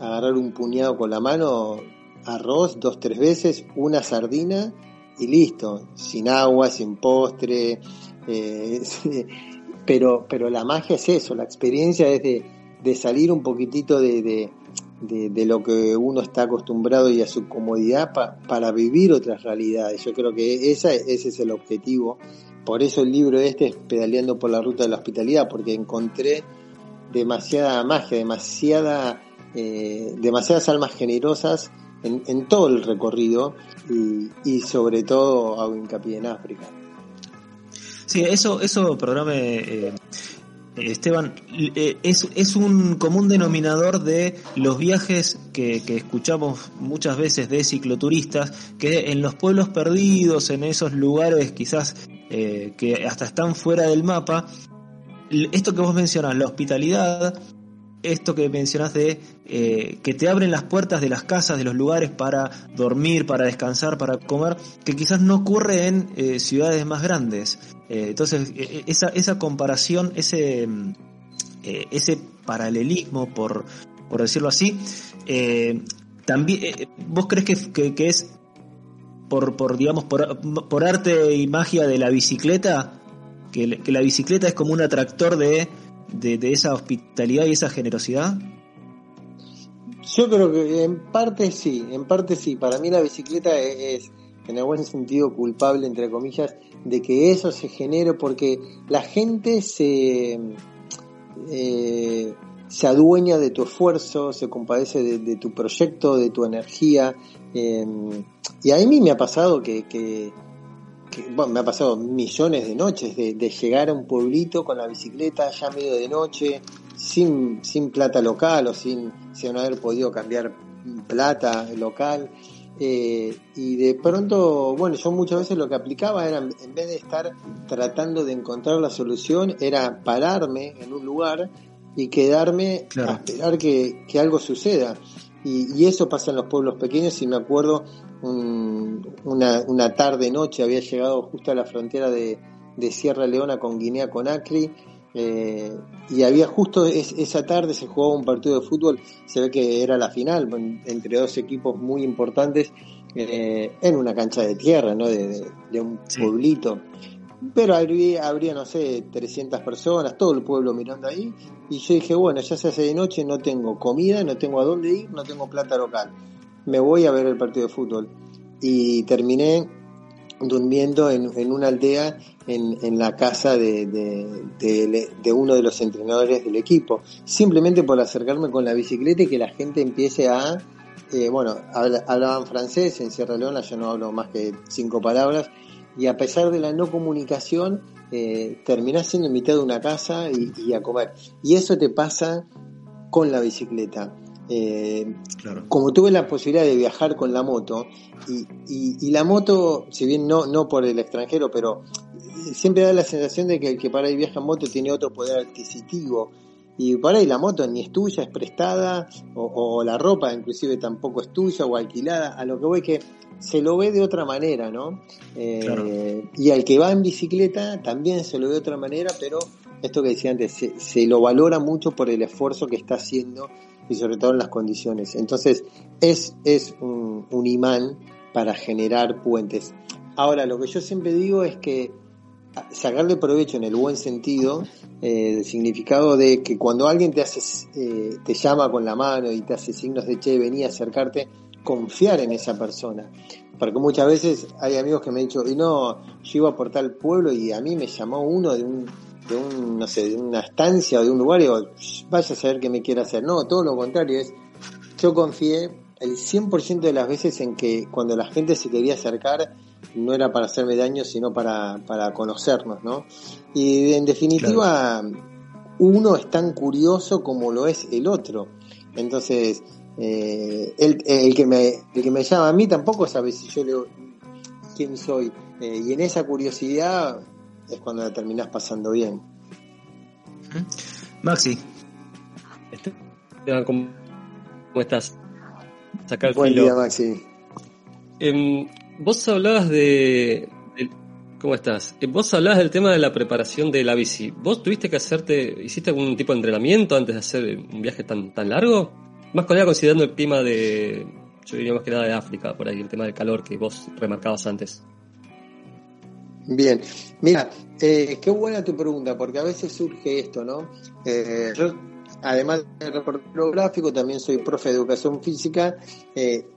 agarrar un puñado con la mano, arroz dos, tres veces, una sardina y listo, sin agua, sin postre. Eh, pero, pero la magia es eso, la experiencia es de, salir un poquitito de, de, lo que uno está acostumbrado y a su comodidad para vivir otras realidades. Yo creo que esa, ese es el objetivo. Por eso el libro este es Pedaleando por la Ruta de la Hospitalidad, porque encontré demasiada magia, demasiada, eh, demasiadas almas generosas en, todo el recorrido y, sobre todo hago hincapié en África. Sí, eso, eso, perdóname, eh, Esteban, eh, es, es un común denominador de los viajes que, que, escuchamos muchas veces de cicloturistas, que en los pueblos perdidos, en esos lugares quizás eh, que hasta están fuera del mapa, esto que vos mencionas, la hospitalidad, esto que mencionas de eh, que te abren las puertas de las casas, de los lugares para dormir, para descansar, para comer, que quizás no ocurre en eh, ciudades más grandes. Eh, entonces, e, e, esa, esa comparación, ese, ese paralelismo, por, por decirlo así, también, ¿vos crees que, que, es por, por digamos, por, por, arte y magia de la bicicleta? Que, que la bicicleta es como un atractor de de, esa hospitalidad y esa generosidad? Yo creo que en parte sí, en parte sí. Para mí la bicicleta es, en el sentido, culpable, entre comillas, de que eso se genere porque la gente se, eh, se adueña de tu esfuerzo, se compadece de, tu proyecto, de tu energía. Eh, y a mí me ha pasado que bueno, me ha pasado millones de noches de, llegar a un pueblito con la bicicleta ya medio de noche, sin, sin plata local o sin, sin haber podido cambiar plata local. Eh, y de pronto, bueno, yo muchas veces lo que aplicaba era, en vez de estar tratando de encontrar la solución, era pararme en un lugar y quedarme a esperar que, que algo suceda. Y, y, eso pasa en los pueblos pequeños y me acuerdo una, una tarde-noche, había llegado justo a la frontera de, Sierra Leona con Guinea Conakry. Eh, y había justo esa tarde se jugaba un partido de fútbol, se ve que era la final entre dos equipos muy importantes eh, en una cancha de tierra, ¿no? de, un pueblito. Pero habría, habría, no sé, 300 personas, todo el pueblo mirando ahí. Y yo dije, bueno, ya se hace de noche, no tengo comida, no tengo a dónde ir, no tengo plata local me voy a ver el partido de fútbol. Y terminé durmiendo en, una aldea en, la casa de, de, uno de los entrenadores del equipo, simplemente por acercarme con la bicicleta y que la gente empiece a, eh, bueno, hablaban francés, en Sierra Leona yo no hablo más que cinco palabras, y a pesar de la no comunicación, eh, terminás siendo en mitad de una casa y a comer. Y eso te pasa con la bicicleta. Eh, como tuve la posibilidad de viajar con la moto, y, la moto, si bien no, no por el extranjero, pero siempre da la sensación de que el que para ahí viaja en moto tiene otro poder adquisitivo. Y para ahí la moto ni es tuya, es prestada, o, la ropa inclusive tampoco es tuya o alquilada. A lo que voy que se lo ve de otra manera, ¿no? Eh, y al que va en bicicleta también se lo ve de otra manera, pero esto que decía antes, se, se lo valora mucho por el esfuerzo que está haciendo y sobre todo en las condiciones. Entonces es, es un, imán para generar puentes. Ahora, lo que yo siempre digo es que sacarle provecho en el buen sentido, eh, el significado de que cuando alguien te hace, eh, te llama con la mano y te hace signos de che, vení a acercarte, confiar en esa persona. Porque muchas veces hay amigos que me han dicho, y no, yo iba por tal pueblo y a mí me llamó uno de un, de un, no sé, de una estancia o de un lugar y digo, vaya a saber qué me quiere hacer. No, todo lo contrario es, yo confié el 100% de las veces en que cuando la gente se quería acercar no era para hacerme daño, sino para, para conocernos, ¿no? Y en definitiva, uno es tan curioso como lo es el otro. Entonces, eh, el, el, que me, el que me llama a mí tampoco sabe si yo le quién soy. Eh, y en esa curiosidad es cuando la terminás pasando bien. Maxi. ¿cómo, estás? Saca el Buen día, Maxi. Em, vos hablabas de, ¿Cómo estás? Eh, vos hablabas del tema de la preparación de la bici. ¿Vos tuviste que hacerte, hiciste algún tipo de entrenamiento antes de hacer un viaje tan, tan largo? Más con considerando el clima de, yo diría más que nada de África, por ahí, el tema del calor que vos remarcabas antes. Bien, mira, eh, qué buena tu pregunta, porque a veces surge esto, ¿no? Eh, yo, además de reportero gráfico, también soy profe de educación física,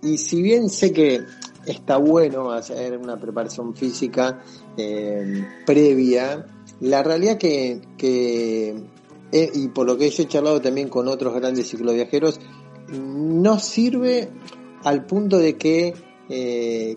y si bien sé que está bueno hacer una preparación física previa, la realidad que, que y por lo que yo he charlado también con otros grandes cicloviajeros, no sirve al punto de que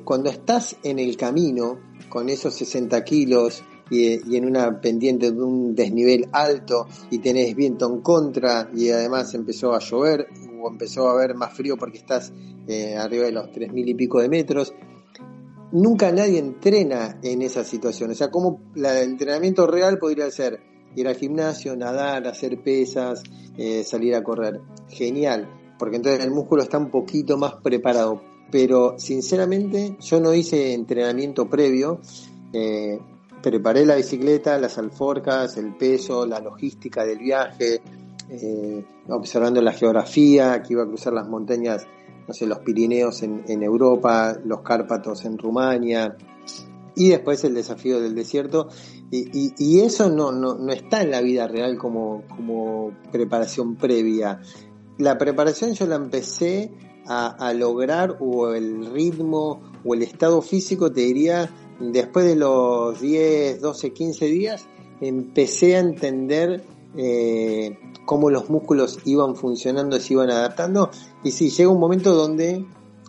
cuando estás en el camino, con esos 60 kilos y, en una pendiente de un desnivel alto y tenés viento en contra y además empezó a llover o empezó a haber más frío porque estás eh, arriba de los tres mil y pico de metros. Nunca nadie entrena en esa situación. O sea, como el entrenamiento real podría ser ir al gimnasio, nadar, hacer pesas, eh, salir a correr. Genial, porque entonces el músculo está un poquito más preparado. Pero sinceramente yo no hice entrenamiento previo. Eh, preparé la bicicleta, las alforcas, el peso, la logística del viaje, eh, observando la geografía, que iba a cruzar las montañas, no sé, los Pirineos en, Europa, los Cárpatos en Rumania, y después el desafío del desierto. Y, eso no, no, está en la vida real como, como preparación previa. La preparación yo la empecé a, a lograr, o el ritmo, o el estado físico, te diría, después de los 10, 12, 15 días, empecé a entender eh, cómo los músculos iban funcionando, se iban adaptando. Y sí, llega un momento donde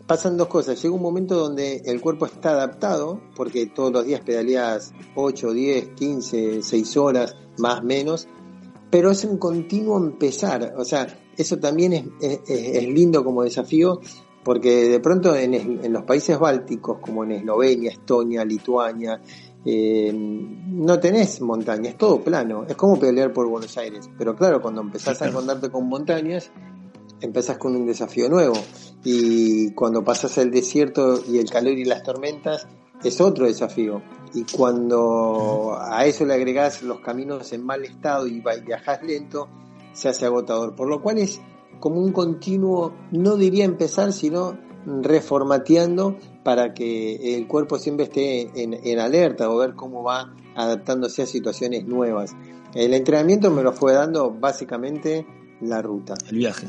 pasan dos cosas. Llega un momento donde el cuerpo está adaptado, porque todos los días pedaleas 8, 10, 15, 6 horas, más menos, pero es un continuo empezar. O sea, eso también es, es lindo como desafío porque de pronto en, los países bálticos, como en Eslovenia, Estonia, Lituania, eh, no tenés montaña, es todo plano, es como pelear por Buenos Aires. Pero claro, cuando empezás a encontrarte con montañas, empezás con un desafío nuevo. Y cuando pasas el desierto y el calor y las tormentas, es otro desafío. Y cuando a eso le agregás los caminos en mal estado y viajas lento, se hace agotador. Por lo cual es como un continuo, no diría empezar, sino reformateando para que el cuerpo siempre esté en, alerta o ver cómo va adaptándose a situaciones nuevas. El entrenamiento me lo fue dando básicamente la ruta. El viaje.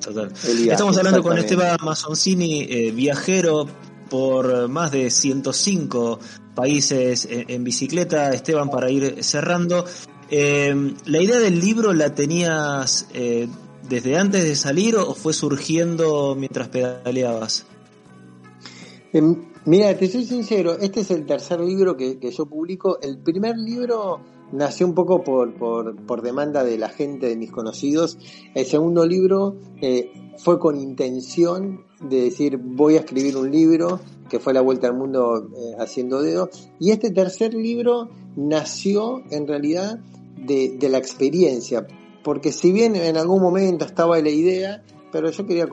Total. Estamos hablando con Esteban Mazzoncini, eh, viajero por más de 105 países en, bicicleta. Esteban, para ir cerrando, eh, la idea del libro la tenías eh, desde antes de salir o fue surgiendo mientras pedaleabas? Em, mira, te soy sincero, este es el tercer libro que, yo publico. El primer libro nació un poco por, por, demanda de la gente, de mis conocidos. El segundo libro eh, fue con intención de decir voy a escribir un libro, que fue La Vuelta al Mundo eh, haciendo dedo. Y este tercer libro nació en realidad de, de la experiencia, porque si bien en algún momento estaba la idea, pero yo quería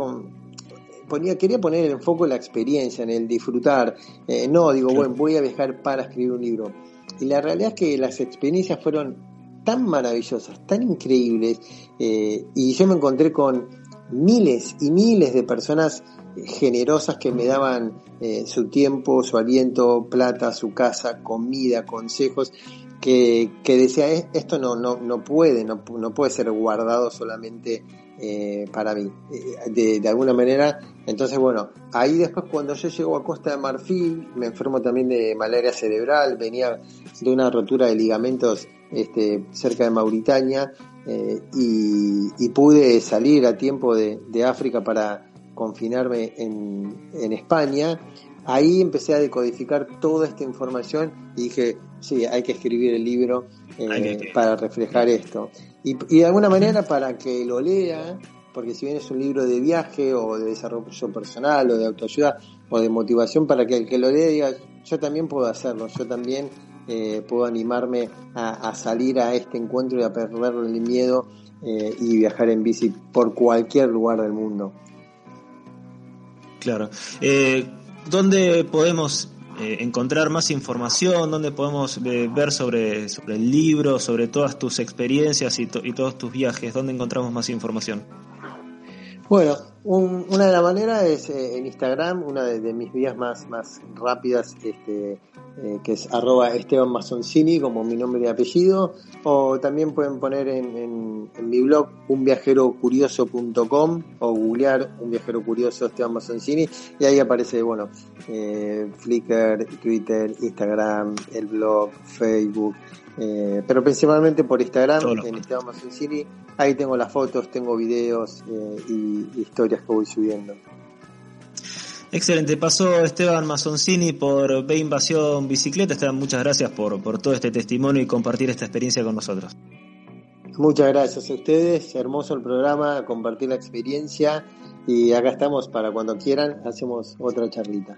ponía, quería poner en foco la experiencia, en el disfrutar. Eh, no, digo, bueno, voy a viajar para escribir un libro. Y la realidad es que las experiencias fueron tan maravillosas, tan increíbles, eh, y yo me encontré con miles y miles de personas generosas que me daban eh, su tiempo, su aliento, plata, su casa, comida, consejos, que, decía, esto no, no, no puede, no, no puede ser guardado solamente eh, para mí, eh, de, alguna manera. Entonces, bueno, ahí después cuando yo llego a Costa de Marfil, me enfermo también de malaria cerebral, venía de una rotura de ligamentos este, cerca de Mauritania eh, y, pude salir a tiempo de, de África para confinarme en, en España ahí empecé a decodificar toda esta información y dije, sí, hay que escribir el libro eh, para reflejar esto. Y, de alguna manera para que lo lea, porque si bien es un libro de viaje o de desarrollo personal o de autoayuda o de motivación, para que el que lo lea diga, yo también puedo hacerlo, yo también eh, puedo animarme a, salir a este encuentro y a perder el miedo eh, y viajar en bici por cualquier lugar del mundo. Claro. ¿Dónde podemos eh, encontrar más información? ¿Dónde podemos eh, ver sobre, sobre el libro, sobre todas tus experiencias y, y todos tus viajes? ¿Dónde encontramos más información? Bueno, una de las maneras es eh, en Instagram, una de, mis vías más, más rápidas, este, eh, que es arroba Esteban Mazzoncini, como mi nombre y apellido, o también pueden poner en, mi blog unviajerocurioso.com o googlear un viajero curioso Esteban Mazzoncini y ahí aparece, bueno, eh, Flickr, Twitter, Instagram, el blog, Facebook, eh, pero principalmente por Instagram, en Esteban Mazzoncini, ahí tengo las fotos, tengo videos y historias que voy subiendo. Excelente, pasó Esteban Mazoncini por B Invasión Bicicleta. Esteban, muchas gracias por, por todo este testimonio y compartir esta experiencia con nosotros. Muchas gracias a ustedes, hermoso el programa, compartir la experiencia y acá estamos para cuando quieran, hacemos otra charlita.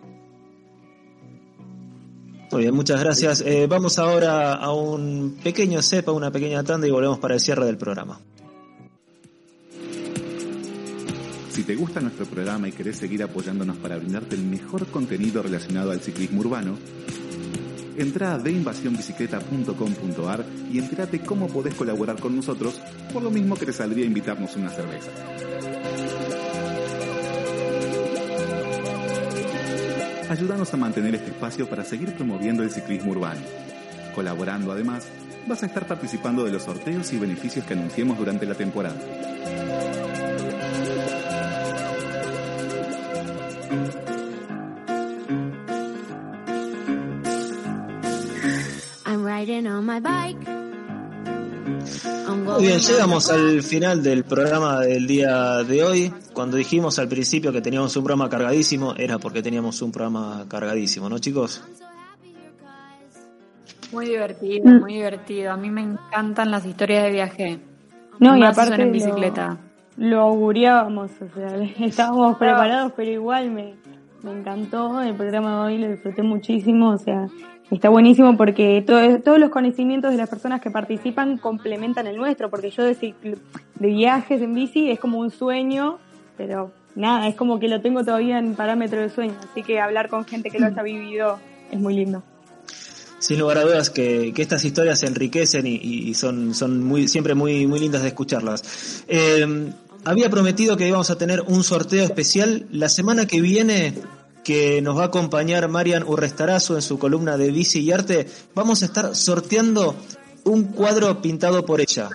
Muy bien, muchas gracias. Eh, vamos ahora a un pequeño cepa, una pequeña tanda y volvemos para el cierre del programa. Si te gusta nuestro programa y querés seguir apoyándonos para brindarte el mejor contenido relacionado al ciclismo urbano, entra a deinvasionbicicleta.com.ar y entérate cómo podés colaborar con nosotros, por lo mismo que te saldría invitarnos una cerveza. Ayúdanos a mantener este espacio para seguir promoviendo el ciclismo urbano. Colaborando además, vas a estar participando de los sorteos y beneficios que anunciemos durante la temporada. Muy bien, llegamos al final del programa del día de hoy. Cuando dijimos al principio que teníamos un programa cargadísimo, era porque teníamos un programa cargadísimo, ¿no, chicos? Muy divertido, muy divertido. A mí me encantan las historias de viaje. No, y aparte en bicicleta. Lo, auguriábamos, o sea, estábamos preparados, pero igual me, me encantó el programa de hoy, lo disfruté muchísimo, o sea, está buenísimo porque todo- todos los conocimientos de las personas que participan complementan el nuestro, porque yo de, de viajes en bici es como un sueño, pero nada, es como que lo tengo todavía en parámetro de sueño, así que hablar con gente que lo haya vivido es muy lindo. Sin lugar a dudas que, que estas historias se enriquecen y, y son, son muy, siempre muy, muy lindas de escucharlas. Eh, había prometido que íbamos a tener un sorteo especial la semana que viene que nos va a acompañar Marian Urrestarazo en su columna de bici y arte. Vamos a estar sorteando un cuadro pintado por ella.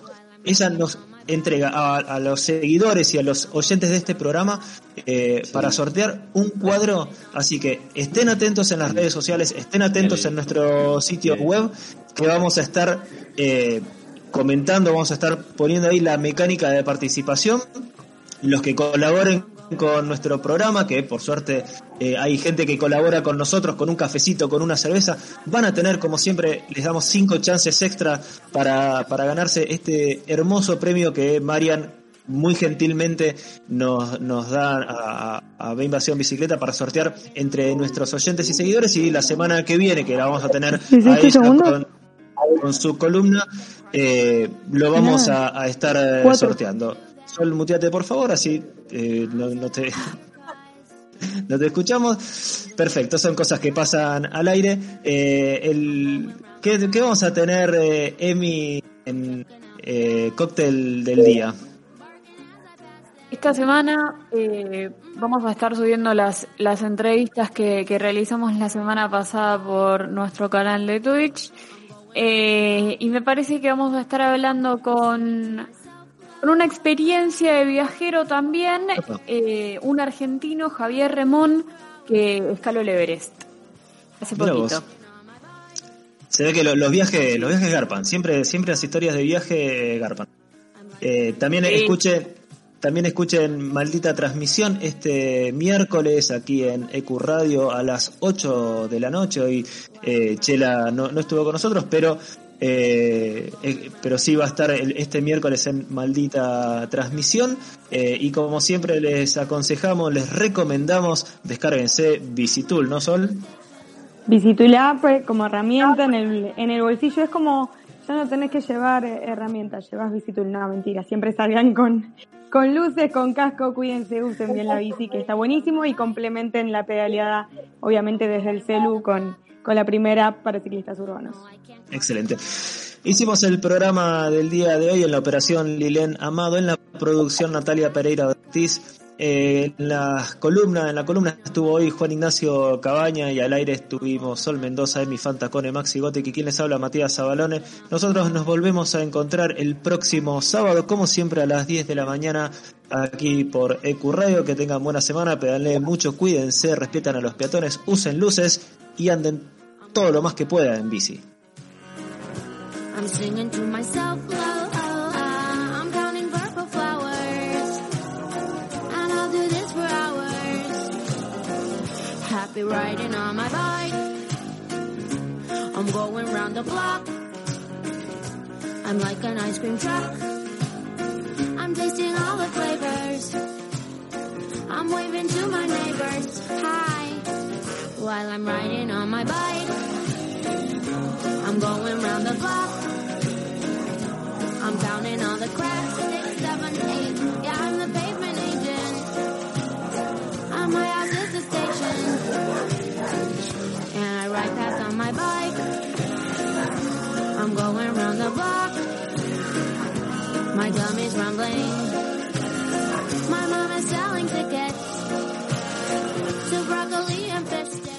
Ella nos entrega a, a los seguidores y a los oyentes de este programa eh, para sortear un cuadro. Así que estén atentos en las redes sociales, estén atentos en nuestro sitio web, que vamos a estar eh, comentando, vamos a estar poniendo ahí la mecánica de participación. Los que colaboren con nuestro programa, que por suerte eh, hay gente que colabora con nosotros con un cafecito, con una cerveza, van a tener, como siempre, les damos cinco chances extra para, para ganarse este hermoso premio que Marian muy gentilmente nos, nos da a, a B Invasión Bicicleta para sortear entre nuestros oyentes y seguidores. Y la semana que viene, que la vamos a tener con, con su columna, eh, lo vamos a, a estar eh, sorteando. Sol, muteate por favor, así eh, no, te no te escuchamos. Perfecto, son cosas que pasan al aire. Eh, el, ¿qué, qué vamos a tener, eh, Emi, en eh, cóctel del día? Esta semana eh, vamos a estar subiendo las, las entrevistas que, que realizamos la semana pasada por nuestro canal de Twitch. Eh, y me parece que vamos a estar hablando con, con una experiencia de viajero también, eh, un argentino, Javier Remón, que escaló el Everest hace Mira poquito. vos. Se ve que lo- los viajes, los viajes garpan, siempre, siempre las historias de viaje garpan. Eh, también Sí. escuchen, también escuchen maldita transmisión este miércoles aquí en EQ Radio a las 8 de la noche. Hoy eh, Chela no, no estuvo con nosotros, pero eh, eh, pero sí va a estar este miércoles en maldita transmisión. Eh, y como siempre les aconsejamos, les recomendamos, descárguense Visitool, ¿no Sol? Visitul App como herramienta en el, en el bolsillo es como, ya no tenés que llevar herramientas, llevas Visitul, no, mentira, siempre salgan con, con luces, con casco, cuídense, usen bien la bici, que está buenísimo, y complementen la pedaleada, obviamente desde el celu, con, con la primera para ciclistas urbanos. Excelente. Hicimos el programa del día de hoy en la operación Lilén Amado, en la producción Natalia Pereira Ortiz, eh, en la columna, en la columna estuvo hoy Juan Ignacio Cabaña y al aire estuvimos Sol Mendoza, Emi Fantacone, Maxi Gote, y quien les habla Matías Zabalone. Nosotros nos volvemos a encontrar el próximo sábado, como siempre a las 10 de la mañana, aquí por EQ. Que tengan buena semana, pedaleen mucho, cuídense, respetan a los peatones, usen luces y anden todo lo más que pueda en bici. Oh, oh, oh. I'm going round the block. I'm like an ice cream truck. I'm tasting all the flavors. I'm waving to my neighbors. Hi. While I'm riding on my bike. I'm going round the block. I'm counting all the cracks. Six, seven, eight. Yeah, I'm the pavement agent. And my house is the station. And I ride past on my bike. I'm going round the block. My tummy's rumbling. My mom is selling tickets to broccoli and fish sticks.